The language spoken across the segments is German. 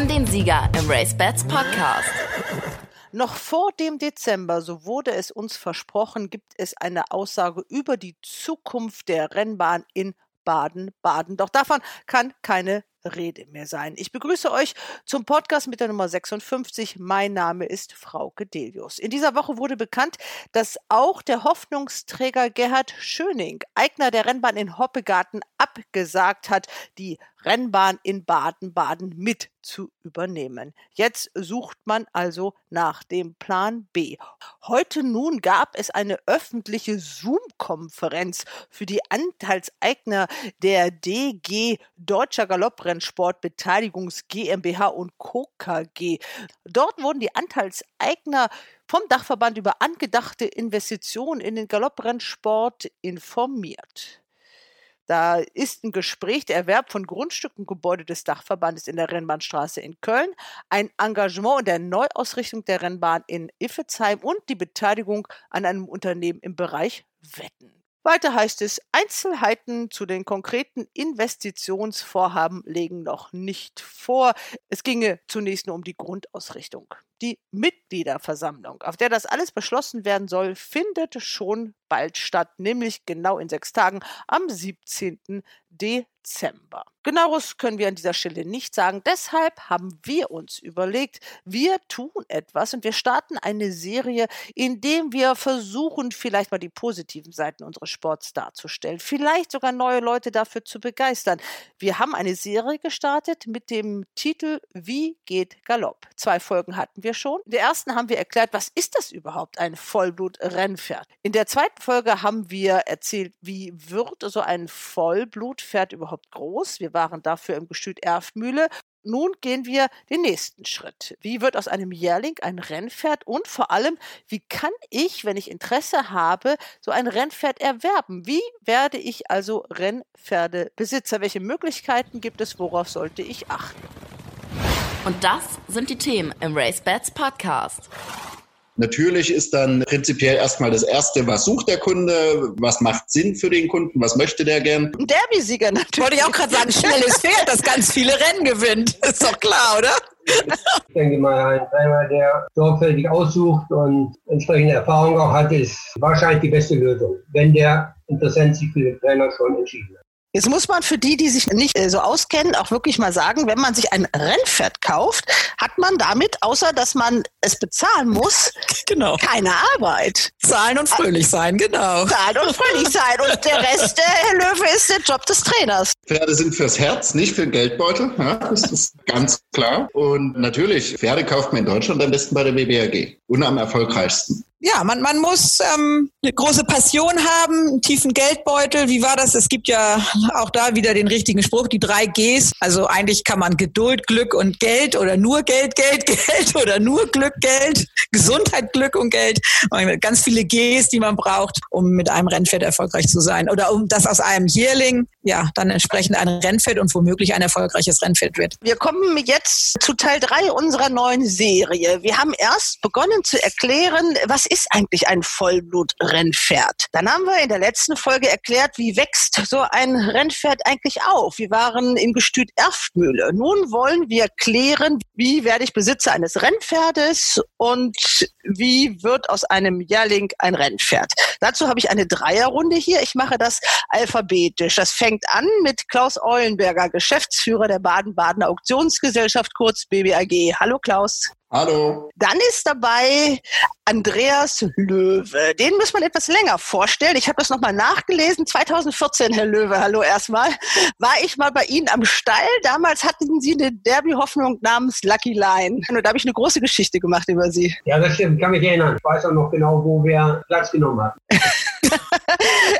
haben den Sieger im Race Bats Podcast. Noch vor dem Dezember, so wurde es uns versprochen, gibt es eine Aussage über die Zukunft der Rennbahn in Baden-Baden. Doch davon kann keine Rede mehr sein. Ich begrüße euch zum Podcast mit der Nummer 56. Mein Name ist Frauke Delius. In dieser Woche wurde bekannt, dass auch der Hoffnungsträger Gerhard Schöning, Eigner der Rennbahn in Hoppegarten, abgesagt hat, die Rennbahn in Baden-Baden mit zu übernehmen. Jetzt sucht man also nach dem Plan B. Heute nun gab es eine öffentliche Zoom-Konferenz für die Anteilseigner der DG Deutscher Galopprennsport Beteiligungs GmbH und Co. KG. Dort wurden die Anteilseigner vom Dachverband über angedachte Investitionen in den Galopprennsport informiert. Da ist ein Gespräch der Erwerb von Grundstücken und Gebäude des Dachverbandes in der Rennbahnstraße in Köln, ein Engagement in der Neuausrichtung der Rennbahn in Iffezheim und die Beteiligung an einem Unternehmen im Bereich Wetten. Weiter heißt es, Einzelheiten zu den konkreten Investitionsvorhaben legen noch nicht vor. Es ginge zunächst nur um die Grundausrichtung. Die Mitgliederversammlung, auf der das alles beschlossen werden soll, findet schon bald statt, nämlich genau in sechs Tagen am 17. Dezember. Genaueres können wir an dieser Stelle nicht sagen. Deshalb haben wir uns überlegt, wir tun etwas und wir starten eine Serie, in dem wir versuchen, vielleicht mal die positiven Seiten unseres Sports darzustellen, vielleicht sogar neue Leute dafür zu begeistern. Wir haben eine Serie gestartet mit dem Titel Wie geht Galopp? Zwei Folgen hatten wir schon. In der ersten haben wir erklärt, was ist das überhaupt, ein Vollblut-Rennpferd? In der zweiten Folge haben wir erzählt, wie wird so ein Vollblutpferd überhaupt groß? Wir wir waren dafür im Gestüt Erftmühle. Nun gehen wir den nächsten Schritt. Wie wird aus einem Jährling ein Rennpferd und vor allem, wie kann ich, wenn ich Interesse habe, so ein Rennpferd erwerben? Wie werde ich also Rennpferdebesitzer? Welche Möglichkeiten gibt es? Worauf sollte ich achten? Und das sind die Themen im Race Bats Podcast. Natürlich ist dann prinzipiell erstmal das Erste, was sucht der Kunde, was macht Sinn für den Kunden, was möchte der gern. Ein Derby-Sieger natürlich. Wollte ich auch gerade sagen, schnelles Pferd, das ganz viele Rennen gewinnt. Ist doch klar, oder? Ich denke mal, ein Trainer, der sorgfältig aussucht und entsprechende Erfahrung auch hat, ist wahrscheinlich die beste Lösung, wenn der Interessent sich für den Trainer schon entschieden hat. Jetzt muss man für die, die sich nicht äh, so auskennen, auch wirklich mal sagen, wenn man sich ein Rennpferd kauft, hat man damit, außer dass man es bezahlen muss, genau. keine Arbeit. Zahlen und fröhlich sein, genau. Zahlen und fröhlich sein. Und der Rest, der Herr Löwe, ist der Job des Trainers. Pferde sind fürs Herz, nicht für den Geldbeutel. Ja, das ist ganz klar. Und natürlich, Pferde kauft man in Deutschland am besten bei der BBAG und am erfolgreichsten ja, man, man muss ähm, eine große Passion haben, einen tiefen Geldbeutel. Wie war das? Es gibt ja auch da wieder den richtigen Spruch, die drei Gs. Also eigentlich kann man Geduld, Glück und Geld oder nur Geld, Geld, Geld oder nur Glück, Geld, Gesundheit, Glück und Geld. Ganz viele Gs, die man braucht, um mit einem Rennpferd erfolgreich zu sein. Oder um das aus einem Jährling, ja, dann entsprechend ein Rennpferd und womöglich ein erfolgreiches Rennpferd wird. Wir kommen jetzt zu Teil drei unserer neuen Serie. Wir haben erst begonnen zu erklären, was ist eigentlich ein Vollblutrennpferd? Dann haben wir in der letzten Folge erklärt, wie wächst so ein Rennpferd eigentlich auf? Wir waren im Gestüt Erftmühle. Nun wollen wir klären, wie werde ich Besitzer eines Rennpferdes und wie wird aus einem Jährling ein Rennpferd? Dazu habe ich eine Dreierrunde hier. Ich mache das alphabetisch. Das fängt an mit Klaus Eulenberger, Geschäftsführer der Baden-Badener Auktionsgesellschaft, kurz BBAG. Hallo Klaus. Hallo. Dann ist dabei Andreas Löwe. Den muss man etwas länger vorstellen. Ich habe das nochmal nachgelesen. 2014, Herr Löwe, hallo erstmal, war ich mal bei Ihnen am Stall. Damals hatten Sie eine Derby-Hoffnung namens Lucky Line. Und da habe ich eine große Geschichte gemacht über Sie. Ja, das stimmt. Ich kann mich erinnern. Ich weiß auch noch genau, wo wir Platz genommen haben.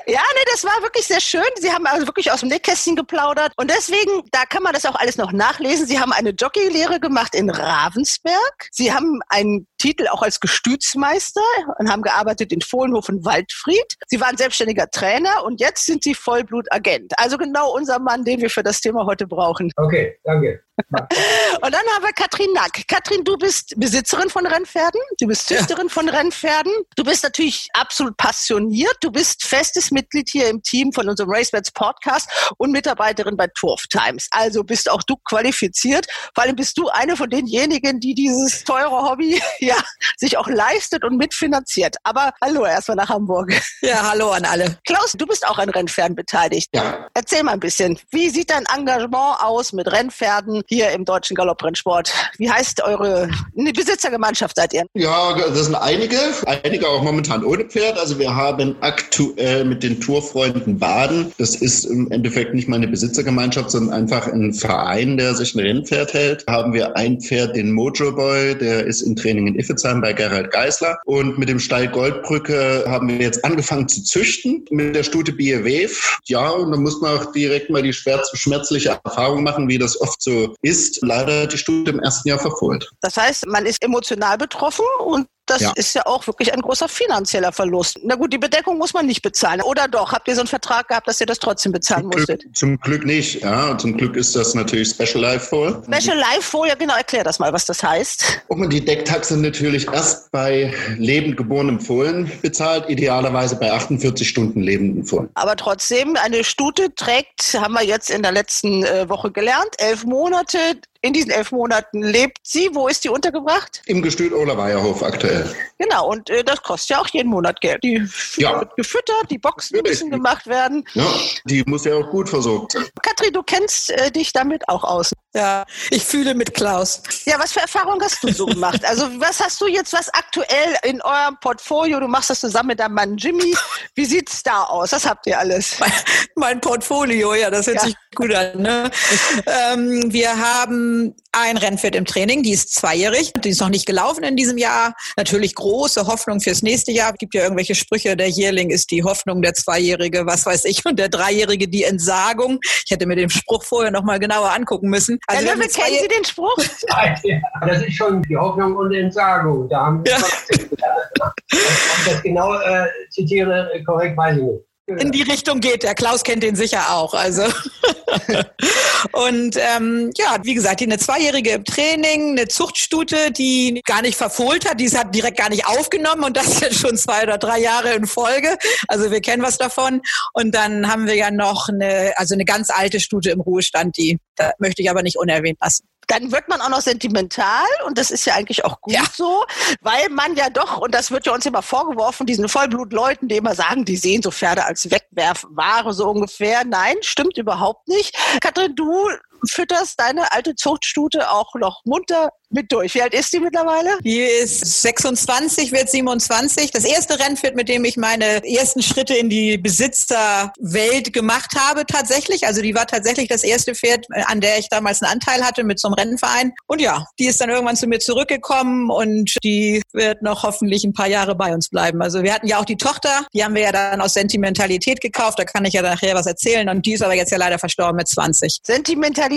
ja, nee, das war wirklich sehr schön. Sie haben also wirklich aus dem Nähkästchen geplaudert. Und deswegen, da kann man das auch alles noch nachlesen. Sie haben eine Jockeylehre gemacht in Ravensberg. Sie haben einen Titel auch als Gestützmeister und haben gearbeitet in Fohlenhof und Waldfried. Sie waren selbstständiger Trainer und jetzt sind Sie Vollblutagent. Also genau unser Mann, den wir für das Thema heute brauchen. Okay, danke. Und dann haben wir Katrin Nack. Katrin, du bist Besitzerin von Rennpferden, du bist Züchterin ja. von Rennpferden, du bist natürlich absolut passioniert, du bist festes Mitglied hier im Team von unserem RaceBets Podcast und Mitarbeiterin bei Turf Times. Also bist auch du qualifiziert. Vor allem bist du eine von denjenigen, die dieses teure Hobby ja sich auch leistet und mitfinanziert. Aber hallo erstmal nach Hamburg. Ja, hallo an alle. Klaus, du bist auch an Rennpferden beteiligt. Ja. Erzähl mal ein bisschen, wie sieht dein Engagement aus mit Rennpferden hier im deutschen Galopprennsport? Wie heißt eure Besitzergemeinschaft seid ihr? Ja, das sind einige, einige auch momentan ohne Pferd. Also wir haben aktuell mit den Tourfreunden Baden, das ist im Endeffekt nicht mal eine Besitzergemeinschaft, sondern einfach ein Verein, der sich ein Rennpferd hält. Haben wir ein Pferd, den Mojo Boy, der ist im Training in Iffezheim bei Gerald Geisler. Und mit dem Stall Goldbrücke haben wir jetzt angefangen zu züchten mit der Stute Wave. Ja, und da muss man auch direkt mal die schmerzliche Erfahrung machen, wie das oft so ist. Leider die Stute im ersten Jahr verfohlt. Das heißt, man ist emotional betroffen und das ja. ist ja auch wirklich ein großer finanzieller Verlust. Na gut, die Bedeckung muss man nicht bezahlen. Oder doch? Habt ihr so einen Vertrag gehabt, dass ihr das trotzdem bezahlen zum musstet? Glück, zum Glück nicht. Ja, zum Glück ist das natürlich Special Life Full. Special Life Full, ja genau. Erklär das mal, was das heißt. Und die Decktaxe natürlich erst bei lebend geborenem Fohlen bezahlt, idealerweise bei 48 Stunden lebenden Fohlen. Aber trotzdem, eine Stute trägt, haben wir jetzt in der letzten äh, Woche gelernt, elf Monate in diesen elf Monaten lebt sie. Wo ist die untergebracht? Im Gestüt Olerweierhof aktuell. Genau, und äh, das kostet ja auch jeden Monat Geld. Die ja. wird gefüttert, die Boxen Natürlich. müssen gemacht werden. Ja, die muss ja auch gut versorgt sein. Katrin, du kennst äh, dich damit auch aus. Ja, ich fühle mit Klaus. Ja, was für Erfahrungen hast du so gemacht? Also was hast du jetzt, was aktuell in eurem Portfolio, du machst das zusammen mit deinem Mann Jimmy, wie sieht's da aus? Was habt ihr alles? Mein, mein Portfolio, ja, das hört ja. sich gut an. Ne? ähm, wir haben ein Rennpferd im Training, die ist zweijährig, die ist noch nicht gelaufen in diesem Jahr. Natürlich große Hoffnung fürs nächste Jahr. Es gibt ja irgendwelche Sprüche, der Jährling ist die Hoffnung, der Zweijährige, was weiß ich, und der Dreijährige die Entsagung. Ich hätte mir den Spruch vorher noch mal genauer angucken müssen. Also Herr Löwe, kennen Sie den Spruch? das ist schon die Hoffnung und Entsagung. Da haben wir ja. das genau äh, zitiere, korrekt weiß ich nicht in die Richtung geht. Der Klaus kennt den sicher auch. Also und ähm, ja, wie gesagt, die eine Zweijährige im Training, eine Zuchtstute, die gar nicht verfohlt hat, die hat direkt gar nicht aufgenommen und das jetzt schon zwei oder drei Jahre in Folge. Also wir kennen was davon. Und dann haben wir ja noch eine, also eine ganz alte Stute im Ruhestand, die da möchte ich aber nicht unerwähnt lassen dann wird man auch noch sentimental und das ist ja eigentlich auch gut ja. so, weil man ja doch, und das wird ja uns immer vorgeworfen, diesen Vollblutleuten, die immer sagen, die sehen so Pferde als Wegwerfware so ungefähr. Nein, stimmt überhaupt nicht. Katrin, du fütterst deine alte Zuchtstute auch noch munter mit durch. Wie alt ist die mittlerweile? Die ist 26, wird 27. Das erste Rennpferd, mit dem ich meine ersten Schritte in die Besitzerwelt gemacht habe, tatsächlich. Also die war tatsächlich das erste Pferd, an der ich damals einen Anteil hatte mit so einem Rennverein. Und ja, die ist dann irgendwann zu mir zurückgekommen und die wird noch hoffentlich ein paar Jahre bei uns bleiben. Also wir hatten ja auch die Tochter, die haben wir ja dann aus Sentimentalität gekauft. Da kann ich ja nachher was erzählen. Und die ist aber jetzt ja leider verstorben mit 20. Sentimentalität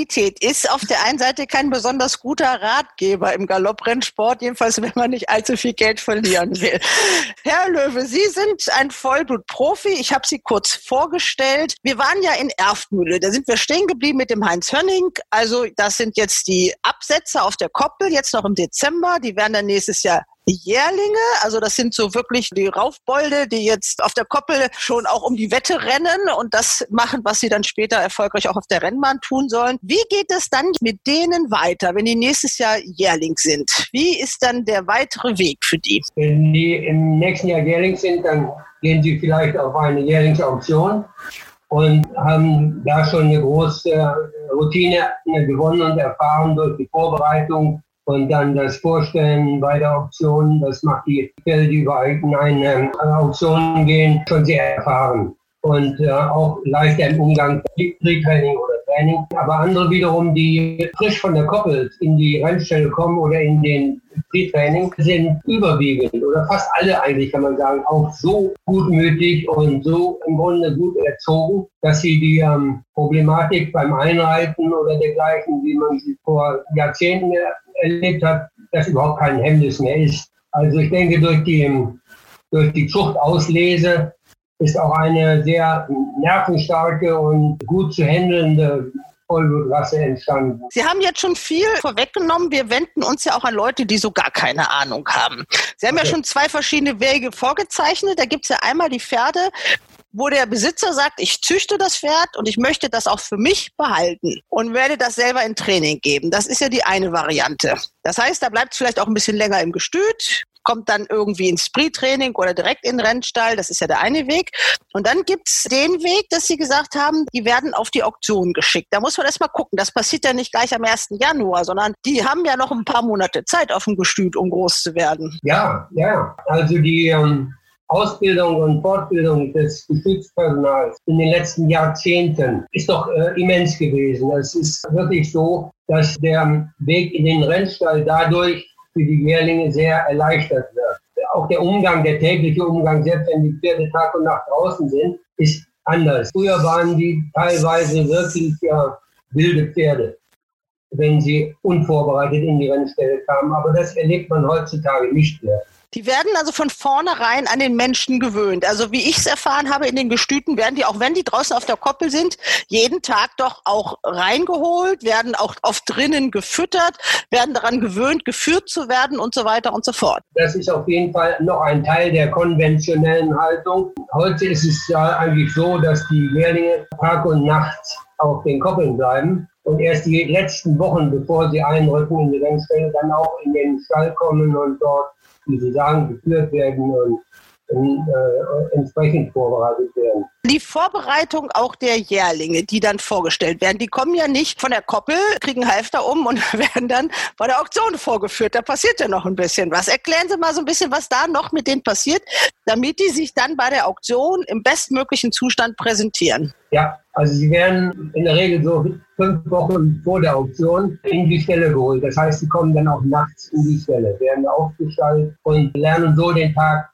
ist auf der einen Seite kein besonders guter Ratgeber Ratgeber im Galopprennsport, jedenfalls wenn man nicht allzu viel Geld verlieren will. Herr Löwe, Sie sind ein Vollblutprofi. Ich habe Sie kurz vorgestellt. Wir waren ja in Erftmühle. Da sind wir stehen geblieben mit dem Heinz Hönning. Also das sind jetzt die Absätze auf der Koppel, jetzt noch im Dezember. Die werden dann nächstes Jahr Jährlinge, also das sind so wirklich die Raufbolde, die jetzt auf der Koppel schon auch um die Wette rennen und das machen, was sie dann später erfolgreich auch auf der Rennbahn tun sollen. Wie geht es dann mit denen weiter, wenn die nächstes Jahr Jährling sind? Wie ist dann der weitere Weg für die? Wenn die im nächsten Jahr Jährling sind, dann gehen sie vielleicht auf eine Jährlingsauktion und haben da schon eine große Routine gewonnen und erfahren durch die Vorbereitung und dann das Vorstellen bei der Auktion, das macht die Pferde, die über eine Auktion gehen, schon sehr erfahren. Und äh, auch leichter im Umgang Pre-Training oder Training. Aber andere wiederum, die frisch von der Koppel in die Rennstelle kommen oder in den Pre-Training, sind überwiegend oder fast alle eigentlich, kann man sagen, auch so gutmütig und so im Grunde gut erzogen, dass sie die ähm, Problematik beim Einreiten oder dergleichen, wie man sie vor Jahrzehnten erlebt hat, dass überhaupt kein Hemmnis mehr ist. Also ich denke, durch die, durch die Zuchtauslese ist auch eine sehr nervenstarke und gut zu handelnde Vollblutrasse entstanden. Sie haben jetzt schon viel vorweggenommen. Wir wenden uns ja auch an Leute, die so gar keine Ahnung haben. Sie haben okay. ja schon zwei verschiedene Wege vorgezeichnet. Da gibt es ja einmal die Pferde, wo der Besitzer sagt, ich züchte das Pferd und ich möchte das auch für mich behalten und werde das selber in Training geben. Das ist ja die eine Variante. Das heißt, da bleibt es vielleicht auch ein bisschen länger im Gestüt, kommt dann irgendwie ins Spree-Training oder direkt in den Rennstall. Das ist ja der eine Weg. Und dann gibt's den Weg, dass Sie gesagt haben, die werden auf die Auktion geschickt. Da muss man erst mal gucken. Das passiert ja nicht gleich am 1. Januar, sondern die haben ja noch ein paar Monate Zeit auf dem Gestüt, um groß zu werden. Ja, ja. Also die ähm, Ausbildung und Fortbildung des Gestütspersonals in den letzten Jahrzehnten ist doch äh, immens gewesen. Es ist wirklich so, dass der Weg in den Rennstall dadurch für die Jährlinge sehr erleichtert wird. Auch der Umgang, der tägliche Umgang, selbst wenn die Pferde Tag und Nacht draußen sind, ist anders. Früher waren die teilweise wirklich ja, wilde Pferde, wenn sie unvorbereitet in die Rennstelle kamen. Aber das erlebt man heutzutage nicht mehr. Die werden also von vornherein an den Menschen gewöhnt. Also wie ich es erfahren habe in den Gestüten, werden die, auch wenn die draußen auf der Koppel sind, jeden Tag doch auch reingeholt, werden auch oft drinnen gefüttert, werden daran gewöhnt, geführt zu werden und so weiter und so fort. Das ist auf jeden Fall noch ein Teil der konventionellen Haltung. Heute ist es ja eigentlich so, dass die Lehrlinge Tag und Nacht auf den Koppeln bleiben und erst die letzten Wochen, bevor sie einrücken in die Rennstelle, dann auch in den Stall kommen und dort wie Sie sagen, geführt werden und äh, entsprechend vorbereitet werden. Die Vorbereitung auch der Jährlinge, die dann vorgestellt werden, die kommen ja nicht von der Koppel, kriegen Halfter um und werden dann bei der Auktion vorgeführt. Da passiert ja noch ein bisschen was. Erklären Sie mal so ein bisschen, was da noch mit denen passiert, damit die sich dann bei der Auktion im bestmöglichen Zustand präsentieren. Ja, also sie werden in der Regel so fünf Wochen vor der Auktion in die Stelle geholt. Das heißt, sie kommen dann auch nachts in die Stelle, werden aufgestaltet und lernen so den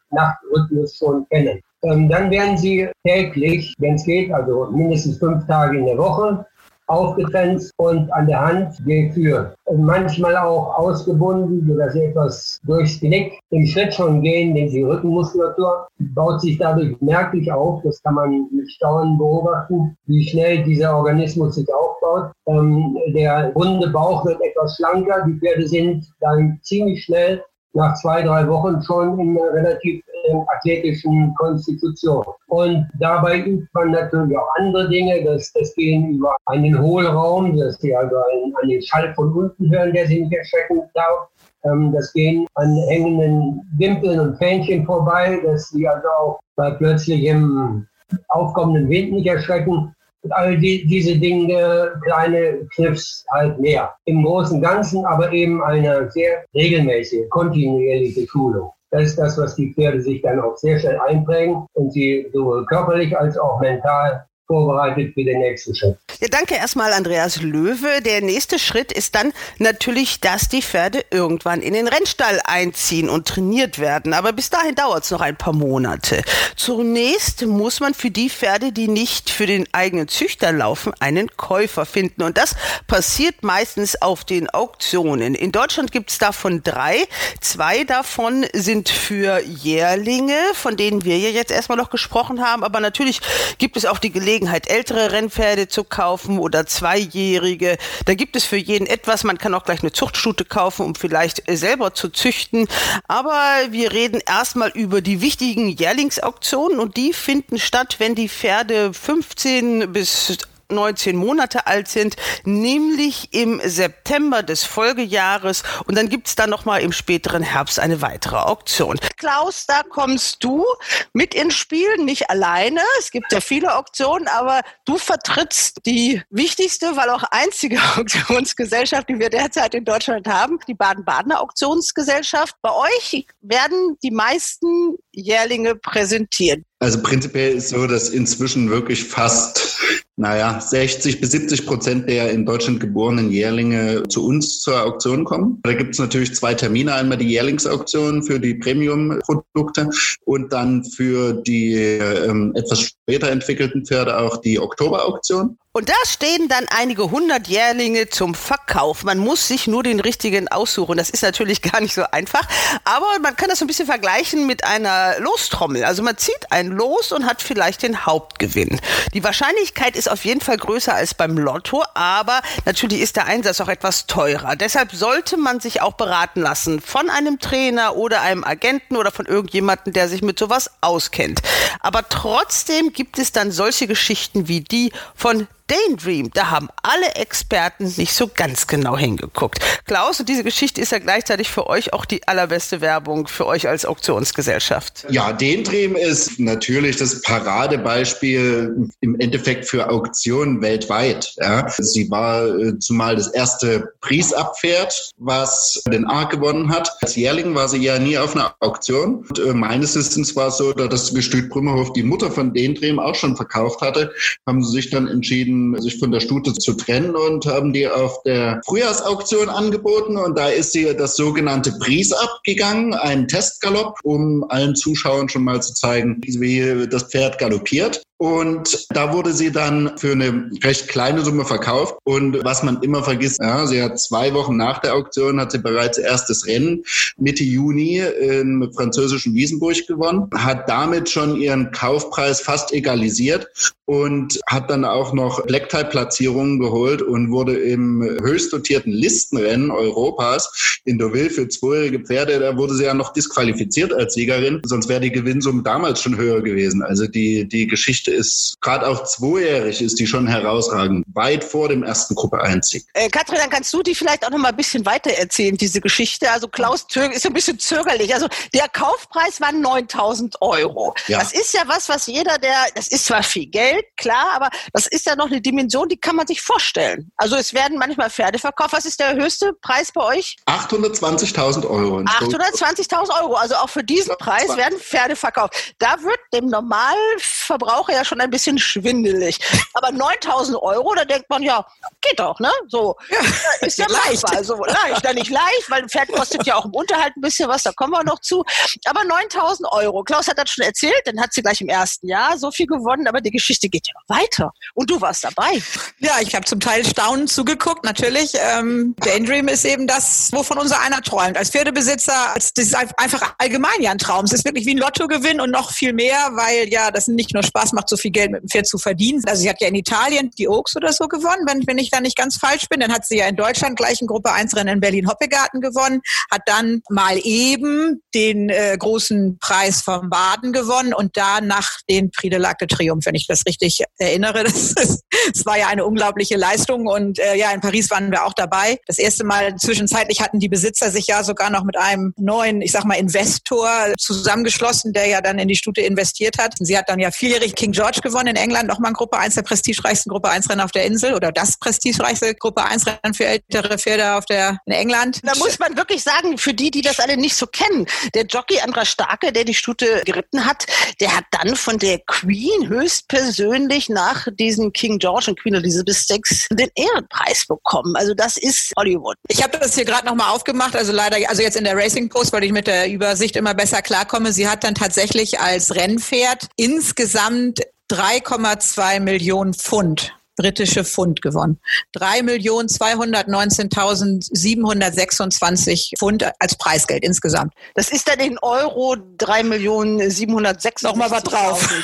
Tag-Nacht-Rhythmus schon kennen. Ähm, dann werden sie täglich, wenn es geht, also mindestens fünf Tage in der Woche, aufgetrennt und an der Hand geführt. Und manchmal auch ausgebunden, sodass sie etwas durchs Genick im Schritt schon gehen, denn die Rückenmuskulatur baut sich dadurch merklich auf. Das kann man mit Staunen beobachten, wie schnell dieser Organismus sich aufbaut. Ähm, der runde Bauch wird etwas schlanker. Die Pferde sind dann ziemlich schnell nach zwei, drei Wochen schon in einer relativ äh, athletischen Konstitution. Und dabei übt man natürlich auch andere Dinge. Das, das gehen über einen Hohlraum, dass sie also an, an den Schall von unten hören, der sie nicht erschrecken darf. Ähm, das gehen an hängenden Wimpeln und Fähnchen vorbei, dass sie also auch bei plötzlichem aufkommenden Wind nicht erschrecken all die, diese Dinge, kleine Kniffs halt mehr. Im Großen und Ganzen aber eben eine sehr regelmäßige, kontinuierliche Schulung. Das ist das, was die Pferde sich dann auch sehr schnell einprägen und sie sowohl körperlich als auch mental vorbereitet für den nächsten Schritt. Ja, danke erstmal Andreas Löwe. Der nächste Schritt ist dann natürlich, dass die Pferde irgendwann in den Rennstall einziehen und trainiert werden. Aber bis dahin dauert es noch ein paar Monate. Zunächst muss man für die Pferde, die nicht für den eigenen Züchter laufen, einen Käufer finden. Und das passiert meistens auf den Auktionen. In Deutschland gibt es davon drei. Zwei davon sind für Jährlinge, von denen wir ja jetzt erstmal noch gesprochen haben. Aber natürlich gibt es auch die Gelegenheit, Gelegenheit, ältere Rennpferde zu kaufen oder zweijährige. Da gibt es für jeden etwas. Man kann auch gleich eine Zuchtstute kaufen, um vielleicht selber zu züchten. Aber wir reden erstmal über die wichtigen Jährlingsauktionen und die finden statt, wenn die Pferde 15 bis 19 Monate alt sind, nämlich im September des Folgejahres. Und dann gibt's dann nochmal im späteren Herbst eine weitere Auktion. Klaus, da kommst du mit ins Spiel, nicht alleine. Es gibt ja viele Auktionen, aber du vertrittst die wichtigste, weil auch einzige Auktionsgesellschaft, die wir derzeit in Deutschland haben, die Baden-Badener Auktionsgesellschaft. Bei euch werden die meisten Jährlinge präsentiert. Also prinzipiell ist so, dass inzwischen wirklich fast, naja, 60 bis 70 Prozent der in Deutschland geborenen Jährlinge zu uns zur Auktion kommen. Da gibt es natürlich zwei Termine. Einmal die Jährlingsauktion für die Premium-Produkte und dann für die ähm, etwas später entwickelten Pferde auch die Oktoberauktion. Und da stehen dann einige hundert Jährlinge zum Verkauf. Man muss sich nur den richtigen aussuchen. Das ist natürlich gar nicht so einfach. Aber man kann das so ein bisschen vergleichen mit einer Lostrommel. Also man zieht ein Los und hat vielleicht den Hauptgewinn. Die Wahrscheinlichkeit ist auf jeden Fall größer als beim Lotto, aber natürlich ist der Einsatz auch etwas teurer. Deshalb sollte man sich auch beraten lassen von einem Trainer oder einem Agenten oder von irgendjemandem, der sich mit sowas auskennt. Aber trotzdem gibt es dann solche Geschichten wie die von Daydream, da haben alle Experten nicht so ganz genau hingeguckt. Klaus, und diese Geschichte ist ja gleichzeitig für euch auch die allerbeste Werbung für euch als Auktionsgesellschaft. Ja, Daydream ist natürlich das Paradebeispiel im Endeffekt für Auktionen weltweit. Ja. Sie war äh, zumal das erste Prisabpferd, was den Arc gewonnen hat. Als Jährling war sie ja nie auf einer Auktion. Und äh, meines Wissens war es so, dass das Gestüt Brümmerhof die Mutter von Daydream auch schon verkauft hatte, haben sie sich dann entschieden, sich von der Stute zu trennen und haben die auf der Frühjahrsauktion angeboten. Und da ist sie das sogenannte Pries abgegangen, ein Testgalopp, um allen Zuschauern schon mal zu zeigen, wie das Pferd galoppiert. Und da wurde sie dann für eine recht kleine Summe verkauft. Und was man immer vergisst, ja, sie hat zwei Wochen nach der Auktion hat sie bereits erstes Rennen Mitte Juni im französischen Wiesenburg gewonnen, hat damit schon ihren Kaufpreis fast egalisiert und hat dann auch noch Black-Type-Platzierungen geholt und wurde im höchst dotierten Listenrennen Europas in Deauville für zweijährige Pferde, da wurde sie ja noch disqualifiziert als Siegerin, sonst wäre die Gewinnsumme damals schon höher gewesen. Also die, die Geschichte ist, gerade auch zweijährig ist die schon herausragend, weit vor dem ersten Gruppe 1 Sieg. Äh, Katrin, dann kannst du die vielleicht auch noch mal ein bisschen weiter erzählen, diese Geschichte. Also Klaus ist ein bisschen zögerlich. Also der Kaufpreis war 9000 Euro. Ja. Das ist ja was, was jeder, der, das ist zwar viel Geld, Geld, klar, aber das ist ja noch eine Dimension, die kann man sich vorstellen. Also es werden manchmal Pferde verkauft. Was ist der höchste Preis bei euch? 820.000 Euro. 820.000 Euro. Also auch für diesen Preis werden Pferde verkauft. Da wird dem Normalverbraucher ja schon ein bisschen schwindelig. Aber 9.000 Euro, da denkt man ja, geht doch, ne? So ja, ist ja leicht. Also leicht, dann nicht leicht, weil ein Pferd kostet ja auch im Unterhalt ein bisschen was. Da kommen wir noch zu. Aber 9.000 Euro. Klaus hat das schon erzählt. Dann hat sie gleich im ersten Jahr so viel gewonnen. Aber die Geschichte geht ja noch weiter. Und du warst dabei. Ja, ich habe zum Teil staunend zugeguckt. Natürlich, ähm, Daydream ist eben das, wovon unser einer träumt. Als Pferdebesitzer, als, das ist einfach allgemein ja ein Traum. Es ist wirklich wie ein Lottogewinn und noch viel mehr, weil ja das nicht nur Spaß macht, so viel Geld mit dem Pferd zu verdienen. Also sie hat ja in Italien die Oaks oder so gewonnen, wenn, wenn ich da nicht ganz falsch bin. Dann hat sie ja in Deutschland gleich ein Gruppe 1 Rennen in Berlin-Hoppegarten gewonnen, hat dann mal eben den äh, großen Preis vom Baden gewonnen und danach den Prix de Triomphe, wenn ich das richtig erinnere. Das, ist, das war ja eine unglaubliche Leistung und äh, ja, in Paris waren wir auch dabei. Das erste Mal zwischenzeitlich hatten die Besitzer sich ja sogar noch mit einem neuen, ich sag mal, Investor zusammengeschlossen, der ja dann in die Stute investiert hat. Sie hat dann ja vierjährig King George gewonnen in England, nochmal Gruppe 1 der prestigereichsten Gruppe 1 Rennen auf der Insel oder das prestigereichste Gruppe 1 Rennen für ältere Pferde auf der in England. Da muss man wirklich sagen, für die, die das alle nicht so kennen, der Jockey Andra Starke, der die Stute geritten hat, der hat dann von der Queen höchstpersönlich persönlich nach diesen King George und Queen Elizabeth Six den Ehrenpreis bekommen. Also das ist Hollywood. Ich habe das hier gerade nochmal aufgemacht, also leider, also jetzt in der Racing Post, weil ich mit der Übersicht immer besser klarkomme. Sie hat dann tatsächlich als Rennpferd insgesamt 3,2 Millionen Pfund britische Pfund gewonnen. 3.219.726 Pfund als Preisgeld insgesamt. Das ist dann in Euro 3.706.000. Nochmal was drauf.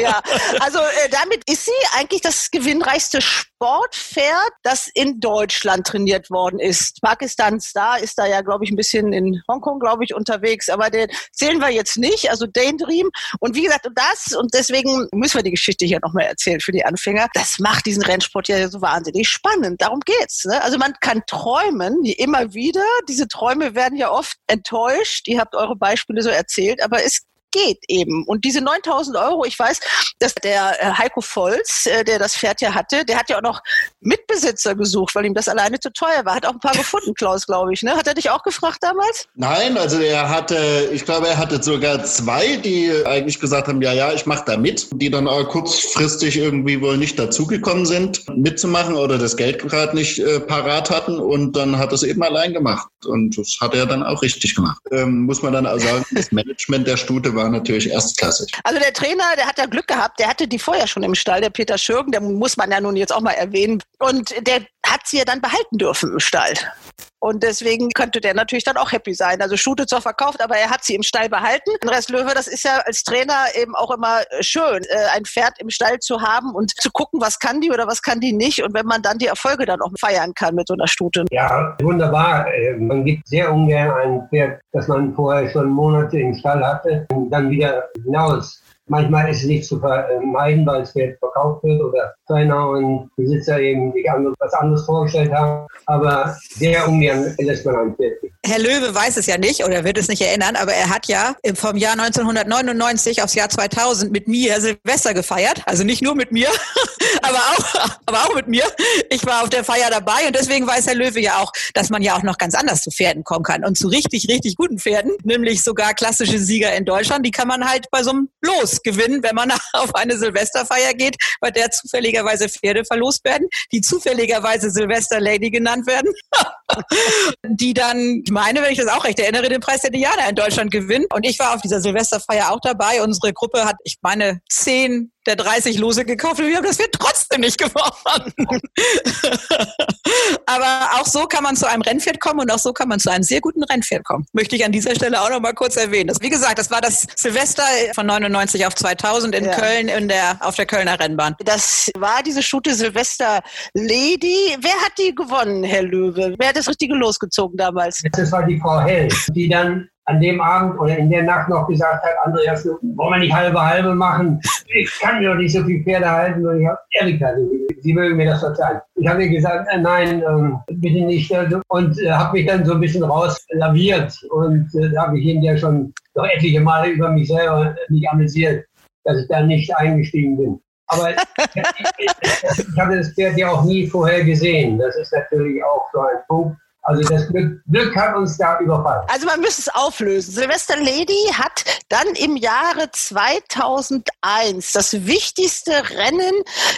ja, also äh, damit ist sie eigentlich das gewinnreichste Sportpferd, das in Deutschland trainiert worden ist. Pakistan Star ist da ja, glaube ich, ein bisschen in Hongkong, glaube ich, unterwegs, aber den zählen wir jetzt nicht. Also Daydream. Und wie gesagt, das, und deswegen müssen wir die Geschichte hier nochmal erzählen für die Anfänger. Das macht macht diesen Rennsport ja so wahnsinnig spannend. Darum geht's. Ne? Also man kann träumen, immer wieder. Diese Träume werden ja oft enttäuscht. Ihr habt eure Beispiele so erzählt, aber es geht eben. Und diese 9000 Euro, ich weiß, dass der äh, Heiko Volz, äh, der das Pferd ja hatte, der hat ja auch noch Mitbesitzer gesucht, weil ihm das alleine zu teuer war. Hat auch ein paar gefunden, Klaus, glaube ich. Ne? Hat er dich auch gefragt damals? Nein, also er hatte, ich glaube, er hatte sogar zwei, die eigentlich gesagt haben, ja, ja, ich mache da mit, die dann auch kurzfristig irgendwie wohl nicht dazugekommen sind, mitzumachen oder das Geld gerade nicht äh, parat hatten und dann hat es eben allein gemacht. Und das hat er dann auch richtig gemacht. Ähm, muss man dann auch sagen, das Management der Stute war war natürlich erstklassig. Also der Trainer, der hat ja Glück gehabt, der hatte die vorher schon im Stall, der Peter Schürgen, der muss man ja nun jetzt auch mal erwähnen. Und der hat sie ja dann behalten dürfen im Stall. Und deswegen könnte der natürlich dann auch happy sein. Also Stute zwar verkauft, aber er hat sie im Stall behalten. Und Rest Löwe, das ist ja als Trainer eben auch immer schön, äh, ein Pferd im Stall zu haben und zu gucken, was kann die oder was kann die nicht. Und wenn man dann die Erfolge dann auch feiern kann mit so einer Stute. Ja, wunderbar. Äh, man gibt sehr ungern ein Pferd, das man vorher schon Monate im Stall hatte, und dann wieder hinaus Manchmal ist es nicht zu vermeiden, weil es Geld verkauft wird oder Trainer und Besitzer eben sich was anderes vorgestellt haben. Aber sehr ungern lässt man ein Pferd. Herr Löwe weiß es ja nicht oder wird es nicht erinnern, aber er hat ja vom Jahr 1999 aufs Jahr 2000 mit mir Silvester gefeiert. Also nicht nur mit mir, aber auch, aber auch mit mir. Ich war auf der Feier dabei und deswegen weiß Herr Löwe ja auch, dass man ja auch noch ganz anders zu Pferden kommen kann und zu richtig, richtig guten Pferden, nämlich sogar klassische Sieger in Deutschland, die kann man halt bei so einem Los gewinnen, wenn man auf eine Silvesterfeier geht, bei der zufälligerweise Pferde verlost werden, die zufälligerweise Silvester Lady genannt werden, die dann, ich meine, wenn ich das auch recht erinnere, den Preis der Diana in Deutschland gewinnen. Und ich war auf dieser Silvesterfeier auch dabei. Unsere Gruppe hat, ich meine, zehn der 30 Lose gekauft und wir haben das wird trotzdem nicht gewonnen. Aber auch so kann man zu einem Rennpferd kommen und auch so kann man zu einem sehr guten Rennpferd kommen. Möchte ich an dieser Stelle auch noch mal kurz erwähnen. Das, wie gesagt, das war das Silvester von 99 auf 2000 in ja. Köln in der, auf der Kölner Rennbahn. Das war diese Schute Silvester Lady. Wer hat die gewonnen, Herr Löwe? Wer hat das Richtige losgezogen damals? Das war die Frau Hell, die dann an dem Abend oder in der Nacht noch gesagt hat, Andreas, wollen wir nicht halbe halbe machen? Ich kann mir doch nicht so viel Pferde halten. Und ich habe, Erika, Sie mögen mir das verzeihen. Ich habe ihr gesagt, äh, nein, ähm, bitte nicht. Und äh, habe mich dann so ein bisschen rauslaviert. Und äh, da habe ich ihn ja schon noch etliche Male über mich selber nicht amüsiert, dass ich da nicht eingestiegen bin. Aber ich habe das Pferd ja auch nie vorher gesehen. Das ist natürlich auch so ein Punkt. Also das Glück, Glück hat uns da überfallen. Also man müsste es auflösen. Sylvester Lady hat dann im Jahre 2001 das wichtigste Rennen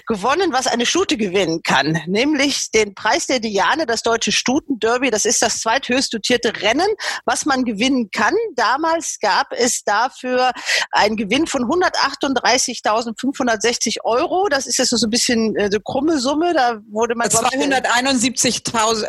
gewonnen, was eine Stute gewinnen kann, nämlich den Preis der Diane, das deutsche Stutenderby. Das ist das zweithöchst dotierte Rennen, was man gewinnen kann. Damals gab es dafür einen Gewinn von 138.560 Euro. Das ist jetzt so ein bisschen äh, eine krumme Summe. Da wurde man 271.000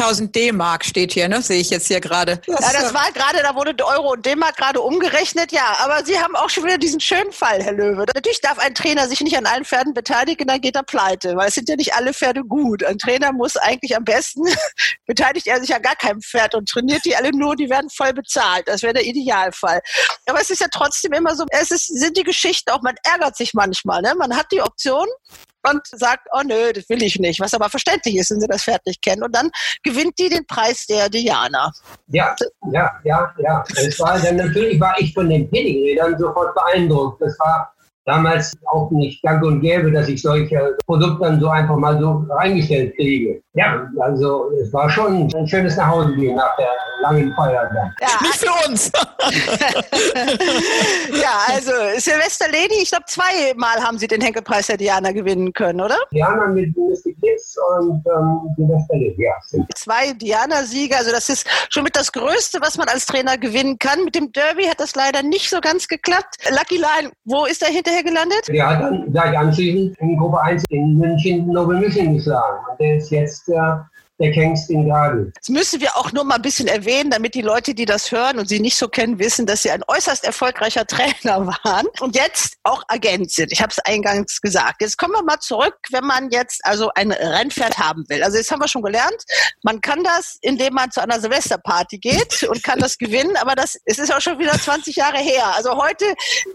50.000 D-Mark steht hier, ne? Sehe ich jetzt hier gerade. Ja, das war gerade, da wurde Euro und D-Mark gerade umgerechnet, ja. Aber Sie haben auch schon wieder diesen schönen Fall, Herr Löwe. Natürlich darf ein Trainer sich nicht an allen Pferden beteiligen, dann geht er pleite, weil es sind ja nicht alle Pferde gut. Ein Trainer muss eigentlich am besten, beteiligt er sich an gar keinem Pferd und trainiert die alle nur, die werden voll bezahlt. Das wäre der Idealfall. Aber es ist ja trotzdem immer so, es ist, sind die Geschichten auch, man ärgert sich manchmal, ne? Man hat die Option, und sagt, oh nö, das will ich nicht, was aber verständlich ist, wenn sie das nicht kennen. Und dann gewinnt die den Preis der Diana. Ja, ja, ja, ja. Es war dann natürlich war ich von den Pedigrädern sofort beeindruckt. Das war damals auch nicht gang und gäbe, dass ich solche Produkte dann so einfach mal so reingestellt kriege. Ja, also es war schon ein schönes Nachhausegehen nach der langen Feier dann. Ja. Nicht für uns. ja, also Silvester Lady, ich glaube zweimal haben Sie den Henkelpreis der Diana gewinnen können, oder? Diana mit Mystic Kids und ähm, Silvester Lady, ja. Zwei Diana-Sieger, also das ist schon mit das Größte, was man als Trainer gewinnen kann. Mit dem Derby hat das leider nicht so ganz geklappt. Lucky Line, wo ist er hinterher gelandet? Der hat dann gleich anschließend in Gruppe 1 in München Nobel München geschlagen. Und der ist jetzt äh, der Kengst in Gradl. Das müssen wir auch nur mal ein bisschen erwähnen, damit die Leute, die das hören und sie nicht so kennen, wissen, dass sie ein äußerst erfolgreicher Trainer waren und jetzt auch Agent sind. Ich habe es eingangs gesagt. Jetzt kommen wir mal zurück, wenn man jetzt also ein Rennpferd haben will. Also jetzt haben wir schon gelernt, man kann das, indem man zu einer Silvesterparty geht und kann das gewinnen, aber das es ist auch schon wieder 20 Jahre her. Also heute,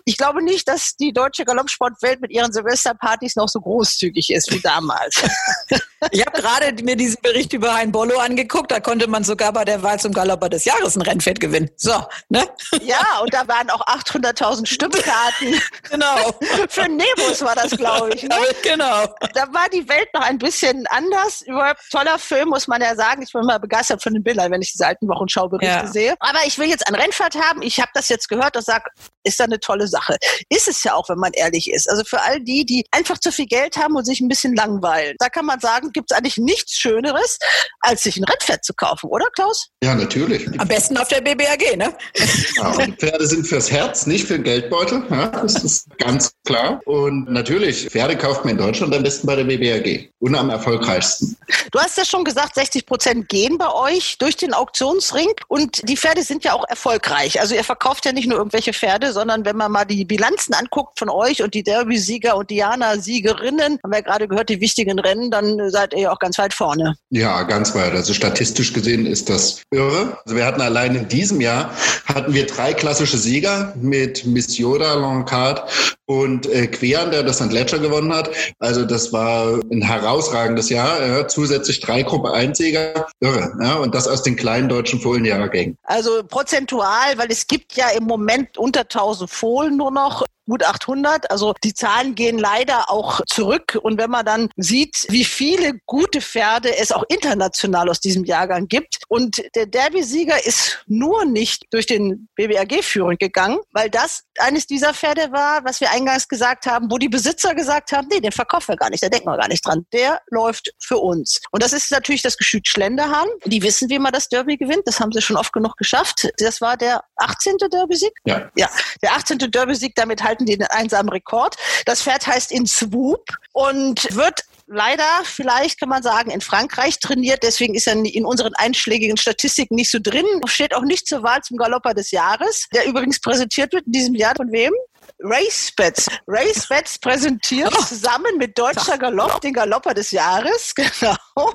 ich glaube nicht, dass die deutsche Galoppsportwelt mit ihren Silvesterpartys noch so großzügig ist wie damals. Ich habe gerade mir diesen Bericht über Hein Bollo angeguckt. Da konnte man sogar bei der Wahl zum Galopper des Jahres ein Rennpferd gewinnen. So, ne? Ja, und da waren auch 800.000 Stimmkarten. genau. Für Nebus war das, glaube ich. Ne? genau. Da war die Welt noch ein bisschen anders. Überhaupt toller Film, muss man ja sagen. Ich bin immer begeistert von den Bildern, wenn ich diese alten Wochenschauberichte ja. sehe. Aber ich will jetzt ein Rennpferd haben. Ich habe das jetzt gehört und sage, ist da eine tolle Sache. Ist es ja auch, wenn man ehrlich ist. Also für all die, die einfach zu viel Geld haben und sich ein bisschen langweilen. Da kann man sagen, gibt es eigentlich nichts Schöneres, als sich ein Rennpferd zu kaufen, oder Klaus? Ja, natürlich. Am besten auf der BBAG, ne? Ja, Pferde sind fürs Herz, nicht für den Geldbeutel. Ja, das ist ganz klar. Und natürlich, Pferde kauft man in Deutschland am besten bei der BBAG und am erfolgreichsten. Du hast ja schon gesagt, 60 Prozent gehen bei euch durch den Auktionsring und die Pferde sind ja auch erfolgreich. Also ihr verkauft ja nicht nur irgendwelche Pferde, sondern wenn man mal die Bilanzen anguckt von euch und die Derby-Sieger und Diana-Siegerinnen, haben wir ja gerade gehört, die wichtigen Rennen, dann seid ihr auch ganz weit vorne. Ja, ganz weit. Also statistisch gesehen ist das irre. Also wir hatten allein in diesem Jahr hatten wir drei klassische Sieger mit Miss Yoda, Longcard und äh, Quean, der das St. Ledger gewonnen hat. Also das war ein herausragendes Jahr. Ja. Zusätzlich drei Gruppe 1 Sieger. Irre. Ja. Und das aus den kleinen deutschen Fohlenjahrgängen. Also prozentual, weil es gibt ja im Moment unter 1000 Fohlen nur noch gut 800. Also die Zahlen gehen leider auch zurück. Und wenn man dann sieht, wie viele gute Pferde es auch international aus diesem Jahrgang gibt und der Derby-Sieger ist nur nicht durch den BBRG-Führung gegangen, weil das eines dieser Pferde war, was wir eingangs gesagt haben, wo die Besitzer gesagt haben, nee, den verkaufen wir gar nicht, da denken wir gar nicht dran. Der läuft für uns. Und das ist natürlich das Geschüt Schlenderhahn. Die wissen, wie man das Derby gewinnt. Das haben sie schon oft genug geschafft. Das war der 18. Derby-Sieg? Ja. Ja, der 18. Derby-Sieg, damit halten den einsamen Rekord. Das Pferd heißt In Swoop und wird leider, vielleicht kann man sagen, in Frankreich trainiert. Deswegen ist er in unseren einschlägigen Statistiken nicht so drin. Steht auch nicht zur Wahl zum Galopper des Jahres, der übrigens präsentiert wird in diesem Jahr von wem? RaceBets. RaceBets präsentiert oh. zusammen mit Deutscher Galopp den Galopper des Jahres. Genau.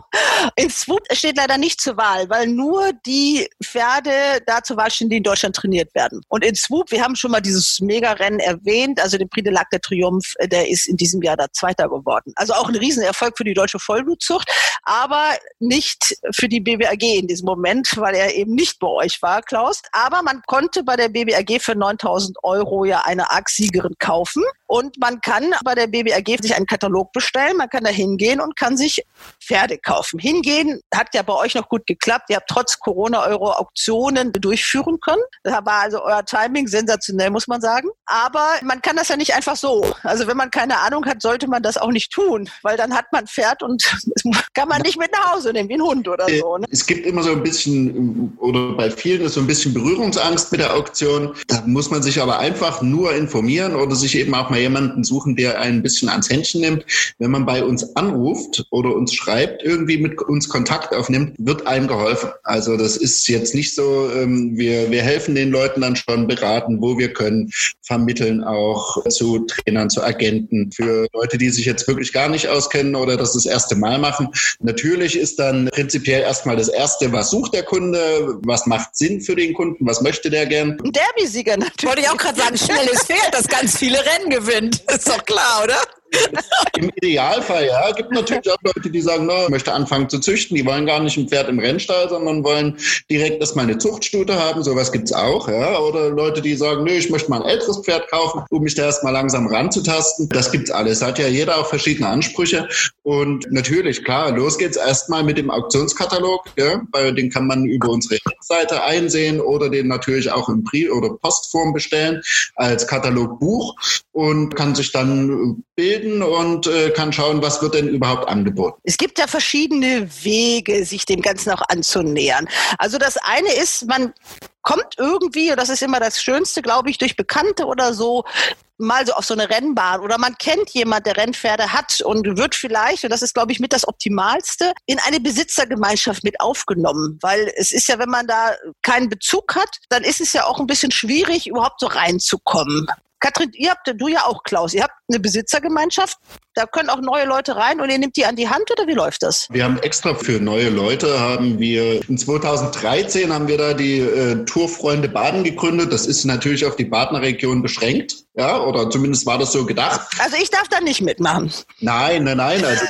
In Swoop steht leider nicht zur Wahl, weil nur die Pferde da zur Wahl stehen, die in Deutschland trainiert werden. Und in Swoop, wir haben schon mal dieses Mega-Rennen erwähnt, also den Prix de Lac der Triumph, der ist in diesem Jahr da Zweiter geworden. Also auch ein Riesenerfolg für die deutsche Vollblutzucht, aber nicht für die BBAG in diesem Moment, weil er eben nicht bei euch war, Klaus. Aber man konnte bei der BBAG für 9000 Euro ja eine Siegerin kaufen. Und man kann bei der BBAG sich einen Katalog bestellen. Man kann da hingehen und kann sich Pferde kaufen. Hingehen hat ja bei euch noch gut geklappt. Ihr habt trotz Corona eure Auktionen durchführen können. Da war also euer Timing sensationell, muss man sagen. Aber man kann das ja nicht einfach so. Also wenn man keine Ahnung hat, sollte man das auch nicht tun, weil dann hat man Pferd und kann man nicht mit nach Hause nehmen, wie ein Hund oder so. Ne? Es gibt immer so ein bisschen, oder bei vielen ist so ein bisschen Berührungsangst mit der Auktion. Da muss man sich aber einfach nur informieren oder sich eben auch mal jemanden suchen, der ein bisschen ans Händchen nimmt. Wenn man bei uns anruft oder uns schreibt, irgendwie mit uns Kontakt aufnimmt, wird einem geholfen. Also das ist jetzt nicht so, ähm, wir, wir helfen den Leuten dann schon beraten, wo wir können, vermitteln auch zu Trainern, zu Agenten, für Leute, die sich jetzt wirklich gar nicht auskennen oder das das erste Mal machen. Natürlich ist dann prinzipiell erstmal das Erste, was sucht der Kunde, was macht Sinn für den Kunden, was möchte der gern. Ein Derby-Sieger natürlich. Wollte ich auch gerade sagen, schnelles Pferd, das ganz viele Rennen gewinnt. Ist doch klar, oder? Im Idealfall, ja. Gibt natürlich auch Leute, die sagen, no, ich möchte anfangen zu züchten. Die wollen gar nicht ein Pferd im Rennstall, sondern wollen direkt erstmal eine Zuchtstute haben. Sowas gibt's auch, ja. Oder Leute, die sagen, nö, ich möchte mal ein älteres Pferd kaufen, um mich da erstmal langsam ranzutasten. Das gibt's alles. Hat ja jeder auch verschiedene Ansprüche. Und natürlich, klar, los geht's erstmal mit dem Auktionskatalog, ja. Weil den kann man über unsere Seite einsehen oder den natürlich auch im Brief- oder Postform bestellen als Katalogbuch und kann sich dann bilden bilden und äh, kann schauen, was wird denn überhaupt angeboten. Es gibt ja verschiedene Wege, sich dem Ganzen auch anzunähern. Also das eine ist, man kommt irgendwie, und das ist immer das Schönste, glaube ich, durch Bekannte oder so, mal so auf so eine Rennbahn oder man kennt jemand, der Rennpferde hat und wird vielleicht, und das ist, glaube ich, mit das Optimalste, in eine Besitzergemeinschaft mit aufgenommen. Weil es ist ja, wenn man da keinen Bezug hat, dann ist es ja auch ein bisschen schwierig, überhaupt so reinzukommen. Katrin, ihr habt, du ja auch, Klaus, ihr habt eine Besitzergemeinschaft. Da können auch neue Leute rein und ihr nehmt die an die Hand oder wie läuft das? Wir haben extra für neue Leute haben wir in 2013 haben wir da die äh, Tourfreunde Baden gegründet. Das ist natürlich auf die Badener Region beschränkt. Ja, oder zumindest war das so gedacht. Also ich darf da nicht mitmachen. Nein, nein, nein. Also